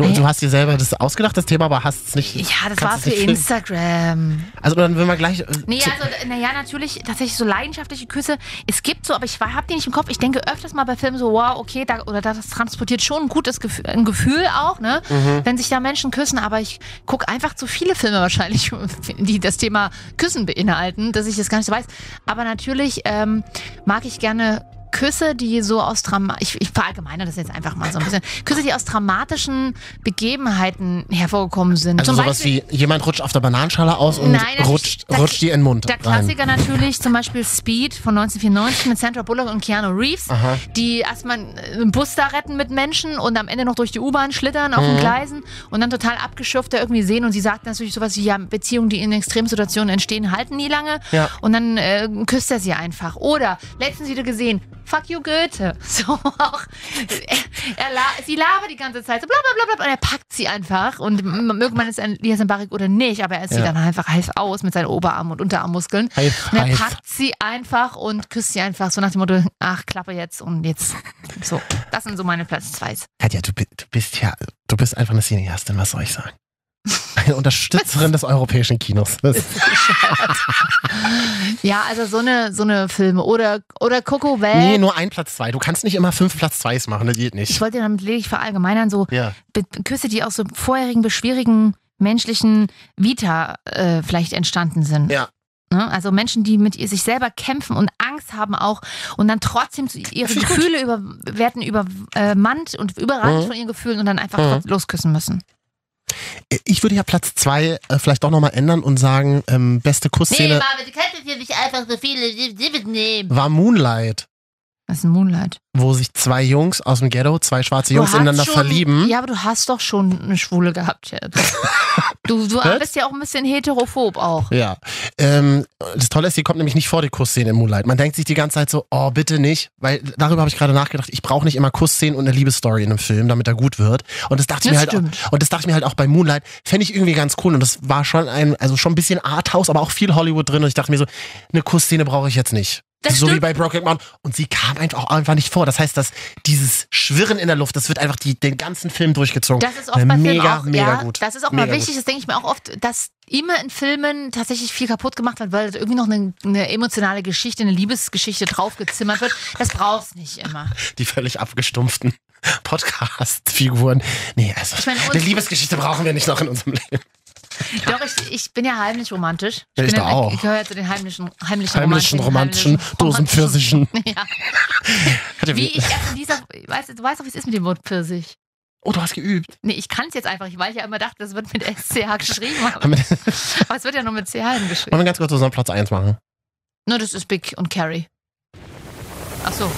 Du, du hast dir selber das ausgedacht, das Thema, aber hast es nicht. Ja, das war für. Instagram. Also dann würden wir gleich. äh, Nee, also, naja, natürlich, tatsächlich so leidenschaftliche Küsse. Es gibt so, aber ich habe die nicht im Kopf. Ich denke öfters mal bei Filmen so, wow, okay, da, oder das transportiert schon ein gutes Gefühl, ein Gefühl auch, ne? Mhm. Wenn sich da Menschen küssen, aber ich gucke einfach zu viele Filme wahrscheinlich, (laughs) die das Thema Küssen beinhalten, dass ich das gar nicht so weiß. Aber natürlich ähm, mag ich gerne Küsse, die so aus Drama ich, ich verallgemeine das jetzt einfach mal so ein bisschen. Küsse, die aus dramatischen Begebenheiten hervorgekommen sind. Also Zum sowas Beispiel, wie jemand rutscht auf der Bananenschale aus und Nein, rutscht, das- rutscht die in den Mund der rein. Klassiker natürlich, zum Beispiel Speed von 1994 mit Sandra Bullock und Keanu Reeves, Aha. die erstmal einen Bus da retten mit Menschen und am Ende noch durch die U-Bahn schlittern auf Mhm. den Gleisen und dann total abgeschürft da irgendwie sehen und sie sagt natürlich sowas wie, ja, Beziehungen, die in Extremsituationen entstehen, halten nie lange Ja. und dann äh, küsst er sie einfach. Oder, letztens wieder gesehen, fuck you Goethe. (laughs) So auch, er, er la sie labert die ganze Zeit so bla bla bla bla und er packt sie einfach und möge man es an Elias Mbarek oder nicht, aber er sieht Ja. dann einfach heiß aus mit seinen Oberarm- und Unterarmmuskeln. Heiß, Und er heiß. packt sie einfach und küsst sie einfach so nach dem Motto, ach, klappe jetzt und jetzt. So, das sind so meine Platz zwei. Katja, du, du bist ja, du bist einfach eine Cineastin, was soll ich sagen? Eine Unterstützerin des europäischen Kinos. (laughs) Ja, also so eine, so eine Filme. Oder, oder Coco Bell. nee, nur ein Platz zwei. Du kannst nicht immer fünf Platz zweis machen, das geht ich nicht. wollte damit lediglich verallgemeinern, so Ja. Küsse, die aus so vorherigen, beschwierigen menschlichen Vita äh, vielleicht entstanden sind. Ja. Ne? Also Menschen, die mit ihr sich selber kämpfen und Angst haben auch und dann trotzdem ihre ich gut. Gefühle über, werden übermannt und überrannt Mhm. von ihren Gefühlen und dann einfach Mhm. losküssen müssen. Ich würde ja Platz zwei äh, vielleicht doch nochmal ändern und sagen, ähm, beste Kussszene Marvin, du kannst jetzt hier nicht einfach so viele nehmen. war Moonlight, Was ist ein Moonlight? wo sich zwei Jungs aus dem Ghetto, zwei schwarze Jungs ineinander schon, verlieben. Ja, aber du hast doch schon eine Schwule gehabt jetzt. (laughs) Du, du bist ja auch ein bisschen heterophob auch. Ja. Ähm, das Tolle ist, die kommt nämlich nicht vor die Kussszene im Moonlight. Man denkt sich die ganze Zeit so, oh, bitte nicht, weil darüber habe ich gerade nachgedacht. Ich brauche nicht immer Kussszenen und eine Liebesstory in einem Film, damit er gut wird. Und das dachte ich Das mir halt stimmt. auch, und das dachte ich mir halt auch bei Moonlight, fände ich irgendwie ganz cool. Und das war schon ein, also schon ein bisschen Arthouse, aber auch viel Hollywood drin. Und ich dachte mir so, eine Kussszene brauche ich jetzt nicht. Das so wie stimmt. bei Brokeback Mountain. Und sie kam einfach auch einfach nicht vor. Das heißt, dass dieses Schwirren in der Luft, das wird einfach die, den ganzen Film durchgezogen. Das ist oft bei mega, Filmen auch, mega ja, gut. das ist auch Mega mal wichtig, das denke ich mir auch oft, dass immer in Filmen tatsächlich viel kaputt gemacht wird, weil irgendwie noch eine, eine emotionale Geschichte, eine Liebesgeschichte draufgezimmert wird. Das brauchst nicht immer. die völlig abgestumpften (laughs) Podcast-Figuren. Nee, also Ich meine, eine Liebesgeschichte brauchen wir nicht noch in unserem Leben. (laughs) Doch, ich, ich bin ja heimlich romantisch. Ja, ich bin ja, auch. Ich gehöre ja zu den heimlichen, heimlichen, Heimlichen, romantischen, heimlichen, Dosenpfirsichen. (laughs) Ja. Wie ich erst in dieser, weißt, du- weißt doch, wie es ist mit dem Wort Pfirsich. Oh, du hast geübt. Nee, ich kann es jetzt einfach, nicht, weil ich ja immer dachte, das wird mit SCH geschrieben. (laughs) Aber, aber es wird ja nur mit CH geschrieben. wollen wir ganz kurz unseren Platz 1 machen? Nur das ist Big und Carrie. Ach so.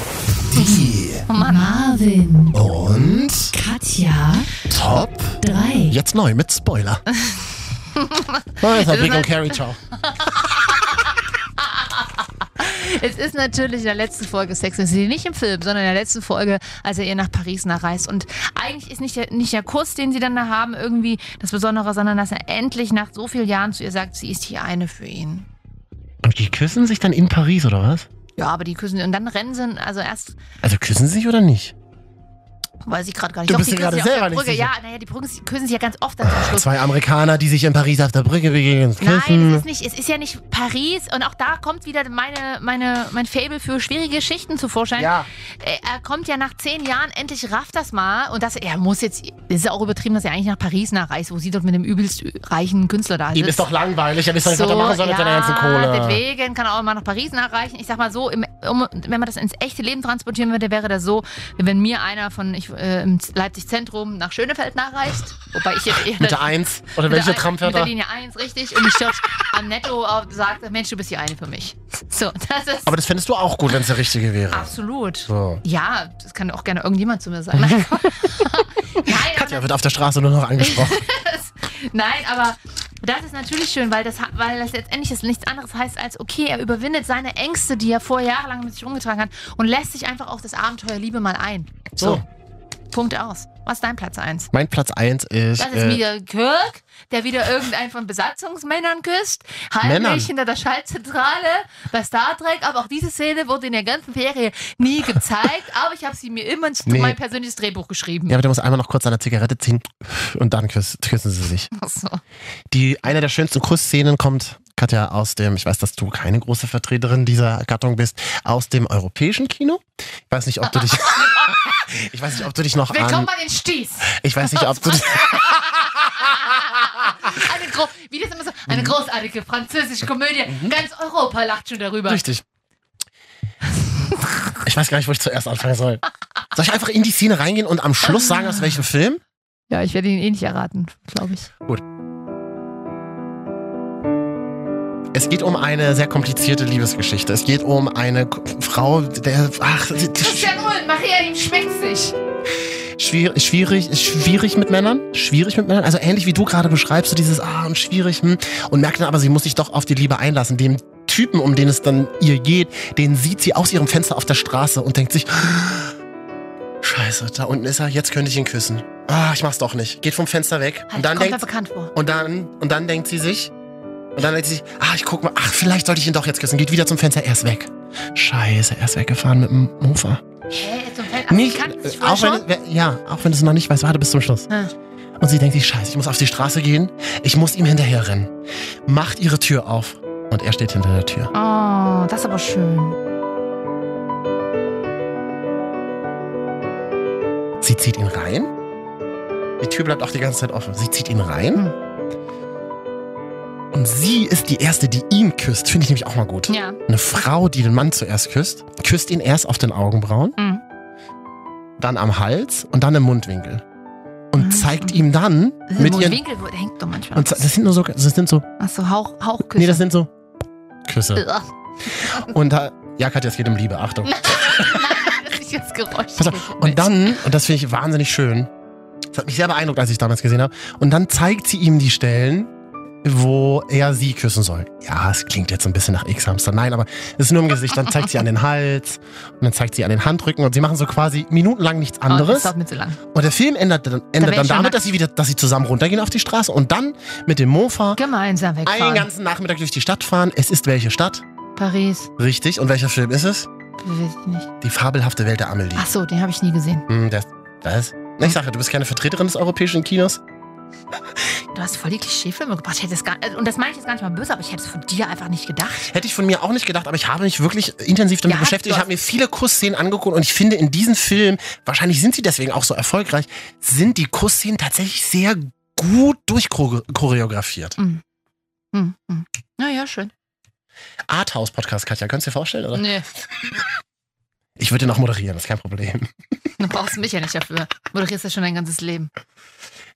Die Oh Mann. Marvin, Und Katja, Top. 3. Jetzt neu mit Spoiler. Oh, hat ist Big und halt- Carrie, ciao. (laughs) Es ist natürlich in der letzten Folge Sex and City, nicht im Film, sondern in der letzten Folge, als er ihr nach Paris nachreist. Und eigentlich ist nicht der, nicht der Kuss, den sie dann da haben, irgendwie das Besondere, sondern dass er endlich nach so vielen Jahren zu ihr sagt, sie ist die eine für ihn. Und die küssen sich dann in Paris, oder was? Ja, aber die küssen und dann rennen sie, also erst, Also küssen sie sich oder nicht? Weiß ich gerade gar nicht. Du Doch, bist die gerade selber nicht Brücke. sicher. Ja, naja, die Brücken, küssen sich ja ganz oft dann zum Schluss. Zwei Amerikaner, die sich in Paris auf der Brücke begegnen. Nein, es ist nicht, es ist ja nicht Paris und auch da kommt wieder meine, meine, mein Fable für schwierige Geschichten zu Vorschein. Ja. Äh, Er kommt ja nach zehn Jahren, endlich rafft das mal und das, er muss jetzt, es ist auch übertrieben, dass er eigentlich nach Paris nachreist, wo sie dort mit dem übelst reichen Künstler da Ihm sitzt. ist doch langweilig, er weiß doch nicht, was er machen soll mit seiner ganzen Kohle. deswegen kann er auch mal nach Paris nachreichen. Ich sag mal so, im, um, wenn man das ins echte Leben transportieren würde, wäre das so, wenn mir einer von ich, äh, im Leipzig Zentrum nach Schönefeld nachreicht, wobei ich jetzt eher Mit der 1 oder mit welche der, Tram Mit fährt der er? Linie 1, richtig. Und ich dort am Netto auch sagt, Mensch, du bist die eine für mich. So, das ist Aber das fändest du auch gut, wenn es der richtige wäre. absolut. So. Ja, das kann auch gerne irgendjemand zu mir sagen. (laughs) Nein, Katja wird auf der Straße nur noch angesprochen. (laughs) nein, aber das ist natürlich schön, weil das, weil das letztendlich nichts anderes heißt als, okay, er überwindet seine Ängste, die er vor jahrelang mit sich rumgetragen hat und lässt sich einfach auf das Abenteuer Liebe mal ein. So, So. Punkt aus. Was ist dein Platz 1? Mein Platz 1 ist. Das ist äh, wieder Kirk, der wieder irgendeinen von Besatzungsmännern küsst. Männern. Heimlich hinter der Schaltzentrale bei Star Trek. Aber auch diese Szene wurde in der ganzen Serie nie gezeigt. (laughs) aber ich habe sie mir immer ins Nee. mein persönliches Drehbuch geschrieben. ja, aber der muss einmal noch kurz an der Zigarette ziehen und dann küss, küssen sie sich. Ach so. Die, eine der schönsten Kussszenen kommt, Katja, aus dem, ich weiß, dass du keine große Vertreterin dieser Gattung bist, aus dem europäischen Kino. Ich weiß nicht, ob du dich, (laughs) ich weiß nicht, ob du dich noch Willkommen an, bei den Sties. ich weiß nicht, ob du dich, (laughs) Eine, gro wie das immer so, eine großartige französische Komödie. Ganz Europa lacht schon darüber. richtig. Ich weiß gar nicht, wo ich zuerst anfangen soll. Soll ich einfach in die Szene reingehen und am Schluss sagen, aus welchem Film? Ja, ich werde ihn eh nicht erraten, glaube ich. Es geht um eine sehr komplizierte Liebesgeschichte. Es geht um eine Frau, der ach, Christian Ulm, Maria, ihm schmeckt sich. schwierig, schwierig, schwierig mit Männern, schwierig mit Männern. Also ähnlich wie du gerade beschreibst, so dieses ah und schwierig hm, und merkt dann aber, sie muss sich doch auf die Liebe einlassen. Dem Typen, um den es dann ihr geht, den sieht sie aus ihrem Fenster auf der Straße und denkt sich, (gasps) Scheiße, da unten ist er, jetzt könnte ich ihn küssen. Ah, ich mach's doch nicht. Geht vom Fenster weg Halt, und dann denkt bekannt vor. und dann und dann denkt sie sich und dann denkt sie sich, ah, ich guck mal, ach, vielleicht sollte ich ihn doch jetzt küssen. Geht wieder zum Fenster, er ist weg. Scheiße, er ist weggefahren mit dem Mofa. Hä, zum. Ach, Nicht, sich äh, auch wenn- ja, auch wenn du es noch nicht weißt, warte bis zum Schluss. Ah. Und sie denkt sich, scheiße, ich muss auf die Straße gehen, ich muss ihm hinterher rennen. Macht ihre Tür auf und er steht hinter der Tür. Oh, das ist aber schön. Sie zieht ihn rein. Die Tür bleibt auch die ganze Zeit offen. Sie zieht ihn rein. Hm. Und sie ist die Erste, die ihn küsst. Finde ich nämlich auch mal gut. Ja. Eine Frau, die den Mann zuerst küsst, küsst ihn erst auf den Augenbrauen, Mhm. dann am Hals und dann im Mundwinkel. Und Mhm. zeigt ihm dann mit Mit ihren... Winkel, wo, der hängt doch manchmal. Und das sind nur so... Das sind so... Achso, Hauch, Hauchküsse. Nee, das sind so... Küsse. Ugh. Und da... Ja, Katja, es geht um Liebe. Achtung. Nein, (laughs) das ist jetzt Geräusch. Pass auf. Und dann, und das finde ich wahnsinnig schön, das hat mich sehr beeindruckt, als ich es damals gesehen habe, und dann zeigt sie ihm die Stellen, wo er sie küssen soll. Ja, es klingt jetzt ein bisschen nach X-Hamster. Nein, aber es ist nur im Gesicht. Dann zeigt sie an den Hals und dann zeigt sie an den Handrücken und sie machen so quasi minutenlang nichts Oh, das anderes. dauert mir zu lang. Und der Film endet dann, endet ich dann damit, dass sie wieder, dass sie zusammen runtergehen auf die Straße und dann mit dem Mofa Gemeinsam einen wegfahren. ganzen Nachmittag durch die Stadt fahren. Es ist welche Stadt? Paris. Richtig. Und welcher Film ist es? Weiß ich nicht. Die fabelhafte Welt der Amelie. Ach so, den habe ich nie gesehen. Hm, das, was? Ich sage, du bist keine Vertreterin des europäischen Kinos. Du hast voll die Klischeefilme gebracht. Ich hätte es gar, äh, und das meine ich jetzt gar nicht mal böse, aber ich hätte es von dir einfach nicht gedacht. Hätte ich von mir auch nicht gedacht, aber ich habe mich wirklich intensiv damit Ja, beschäftigt. Ich habe mir viele Kussszenen angeguckt und ich finde in diesem Film, wahrscheinlich sind sie deswegen auch so erfolgreich, sind die Kussszenen tatsächlich sehr gut durchchoreografiert. Hm, hm. Naja, schön. Arthouse-Podcast, Katja, könntest du dir vorstellen, oder? Nee, Ich würde auch moderieren, das ist kein Problem. (laughs) du brauchst mich ja nicht dafür. Moderierst ja schon dein ganzes Leben.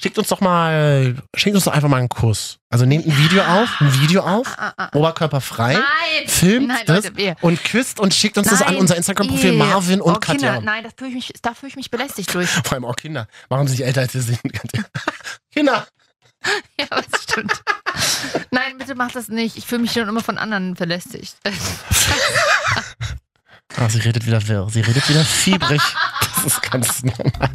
Schickt uns doch mal, schickt uns doch einfach mal einen Kuss. Also nehmt ein Video auf, ein Video auf, Ah, ah, ah. Oberkörper frei, Nein! filmt Nein, das Leute, und küsst und schickt uns das an Nein, unser Instagram-Profil. Marvin und oh, Katja. Kinder, nein, das fühle ich mich, da fühle ich mich belästigt durch. (laughs) Vor allem auch Kinder. Warum sie nicht älter als sie sind? (laughs) Kinder! (laughs) Ja, das stimmt. Nein, bitte mach das nicht. Ich fühle mich schon immer von anderen belästigt. Ah, sie redet wieder wirr. Sie redet wieder fiebrig. Das ist ganz normal.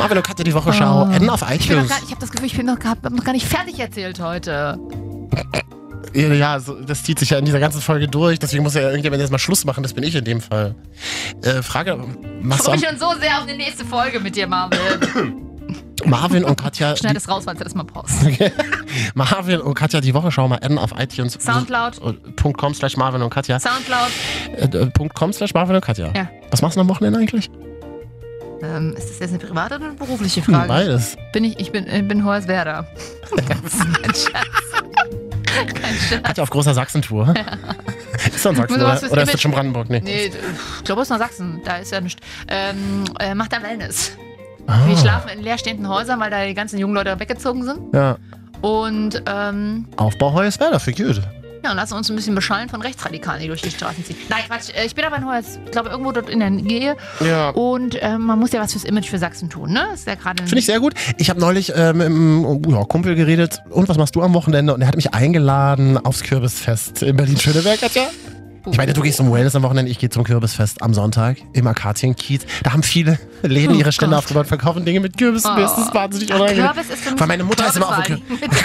Marvin und Katja, die Wochenschau. Oh. Auf Ich, bin noch iTunes. gar, ich habe das Gefühl, ich bin noch, gar- hab noch gar nicht fertig erzählt heute. Ja, so, das zieht sich ja in dieser ganzen Folge durch. Deswegen muss ja irgendjemand jetzt mal Schluss machen. Das bin ich in dem Fall. Äh, Frage, Ich machst du freue mich schon so sehr auf die nächste Folge mit dir, Marvin. (coughs) Marvin und Katja... Schneid es raus, falls du das mal brauchst. (laughs) Marvin und Katja, die Wochenschau mal adden auf iTunes. Soundcloud. Punkt .com slash Marvin und Katja. Soundcloud. Äh, äh, Punkt .com slash Marvin und Katja. Ja. Was machst du am Wochenende eigentlich? Ähm, ist das jetzt eine private oder eine berufliche Frage? beides. Bin ich, ich bin, ich bin Hoyerswerda. (laughs) Kein Scherz. Kein Scherz. Katja auf großer Sachsentour. (laughs) Ist das Sachsen Muss oder, oder ist das schon Brandenburg? Nee. Nee, ich glaube, es ist nach Sachsen. Da ist ja nichts. Ähm, äh, macht da Wellness. Ah, Wir schlafen in leerstehenden Häusern, weil da die ganzen jungen Leute weggezogen sind. Ja. Und ähm, Aufbau Hoyerswerda, für gut. Ja, und lassen uns ein bisschen beschallen von Rechtsradikalen, die durch die Straßen ziehen. Nein, Quatsch. äh, Ich bin aber in Hoyers, ich glaube, irgendwo dort in der Nähe. Ja. Und ähm, man muss ja was fürs Image für Sachsen tun, ne? Ist ja gerade. Finde ich sehr gut. Ich habe neulich äh, mit einem ja, Kumpel geredet. Und was machst du am Wochenende? Und er hat mich eingeladen aufs Kürbisfest in Berlin-Schöneberg, Katja. Ich meine, du gehst zum Wellness am Wochenende, ich gehe zum Kürbisfest am Sonntag im Akazienkiez. Da haben viele Läden Oh ihre Stände Gott. aufgebaut, verkaufen Dinge mit Kürbissen. Das ist wahnsinnig unangenehm. Kürbis ist für mich Weil meine Mutter ist immer auf dem Kürbis. (laughs)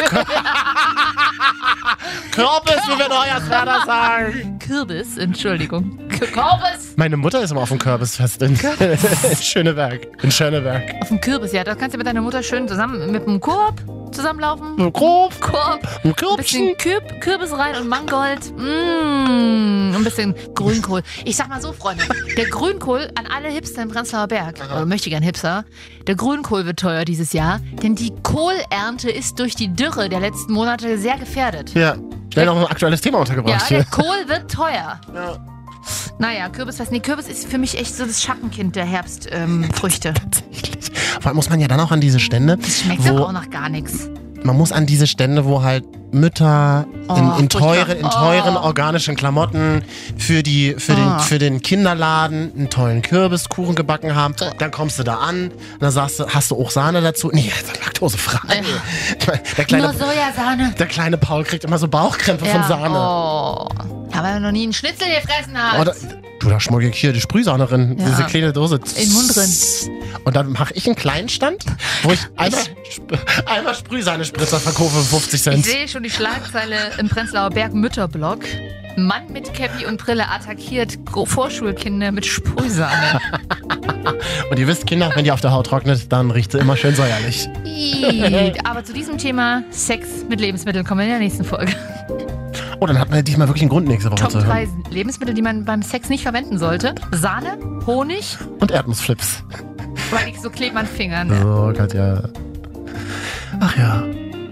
Kürbis, wie wir Hoyerswerda sagen. Kürbis, Entschuldigung. Kürbis! Meine Mutter ist immer auf dem Kürbisfest in, in (laughs) Schöneberg. In Schöneberg. Auf dem Kürbis, ja. Da kannst du mit deiner Mutter schön zusammen mit dem Korb zusammenlaufen. So grob, Korb. ein Ein Kürbchen. bisschen Kürb, Kürbis rein und Mangold. Mmh, ein bisschen Grünkohl. Ich sag mal so, Freunde, der Grünkohl an alle Hipster im Prenzlauer Berg, oder möchte ich gern Hipster, der Grünkohl wird teuer dieses Jahr, denn die Kohlernte ist durch die Dürre der letzten Monate sehr gefährdet. Ja, schnell noch ein aktuelles Thema Ja, untergebracht der hier. Kohl wird teuer. Naja, Kürbisfest. Nee, Kürbis ist für mich echt so das Schattenkind der Herbstfrüchte. (laughs) Tatsächlich. Vor allem muss man ja dann auch an diese Stände, das schmeckt wo, auch nach gar nichts. Man muss an diese Stände, wo halt Mütter in, Oh, in, teuren, in teuren Oh. organischen Klamotten für, die, für, den, Oh. für den Kinderladen einen tollen Kürbiskuchen gebacken haben. Dann kommst du da an und dann sagst du, hast du auch Sahne dazu? Nee, das ist laktosefrei. Mein, der, kleine, Nur Sojasahne. der kleine Paul kriegt immer so Bauchkrämpfe von Sahne. Oh. Aber er noch nie einen Schnitzel gefressen hat. Oh, da, du, da schmuggle ich hier die Sprühsahne drin. Ja. Diese kleine Dose. In den Mund drin. Und dann mache ich einen kleinen Stand, wo ich einmal, Sp- einmal Sprühsahne-Spritzer verkaufe für 50 Ich Cent. sehe schon die Schlagzeile im Prenzlauer Berg Mütterblock. Mann mit Käppi und Brille attackiert Vorschulkinder mit Sprühsahne. (laughs) Und ihr wisst, Kinder, wenn die auf der Haut trocknet, dann riecht sie immer schön säuerlich. Aber zu diesem Thema Sex mit Lebensmitteln kommen wir in der nächsten Folge. Oh, dann hat man diesmal wirklich einen Grund, nächste Woche Top zu hören. 3 Lebensmittel, die man beim Sex nicht verwenden sollte. Sahne, Honig, Und Erdnussflips. weil ich so kleben an Fingern. Ne? So, Katja. Ach ja.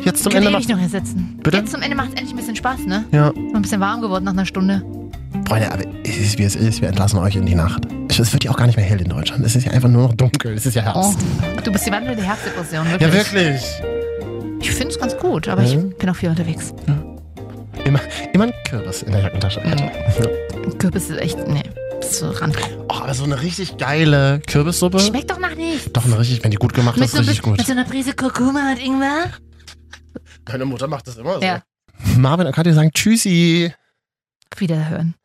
Jetzt zum Ende ewig macht. noch hier sitzen. Bitte? Jetzt zum Ende macht es endlich ein bisschen Spaß, ne? Ja. Ist ein bisschen warm geworden nach einer Stunde. Freunde, aber es ist wie es ist. Wir entlassen euch in die Nacht. Es wird ja auch gar nicht mehr hell in Deutschland. Es ist ja einfach nur noch dunkel. Es ist ja Oh, Herbst. du bist die wandelnde Herbstdepression, wirklich. Ja, wirklich. Ich finde es ganz gut, aber ich Mhm. bin auch viel unterwegs. Immer, immer ein Kürbis in der Jackentasche. Mhm. Kürbis ist echt, nee, ist so ran. Oh, aber so eine richtig geile Kürbissuppe. Schmeckt doch nach nichts. Doch, eine richtig, wenn die gut gemacht Mit ist, so, richtig bisschen- gut. mit so einer Prise Kurkuma und Ingwer. Meine Mutter macht das immer so. Ja. Marvin und Katja sagen Tschüssi. Wiederhören.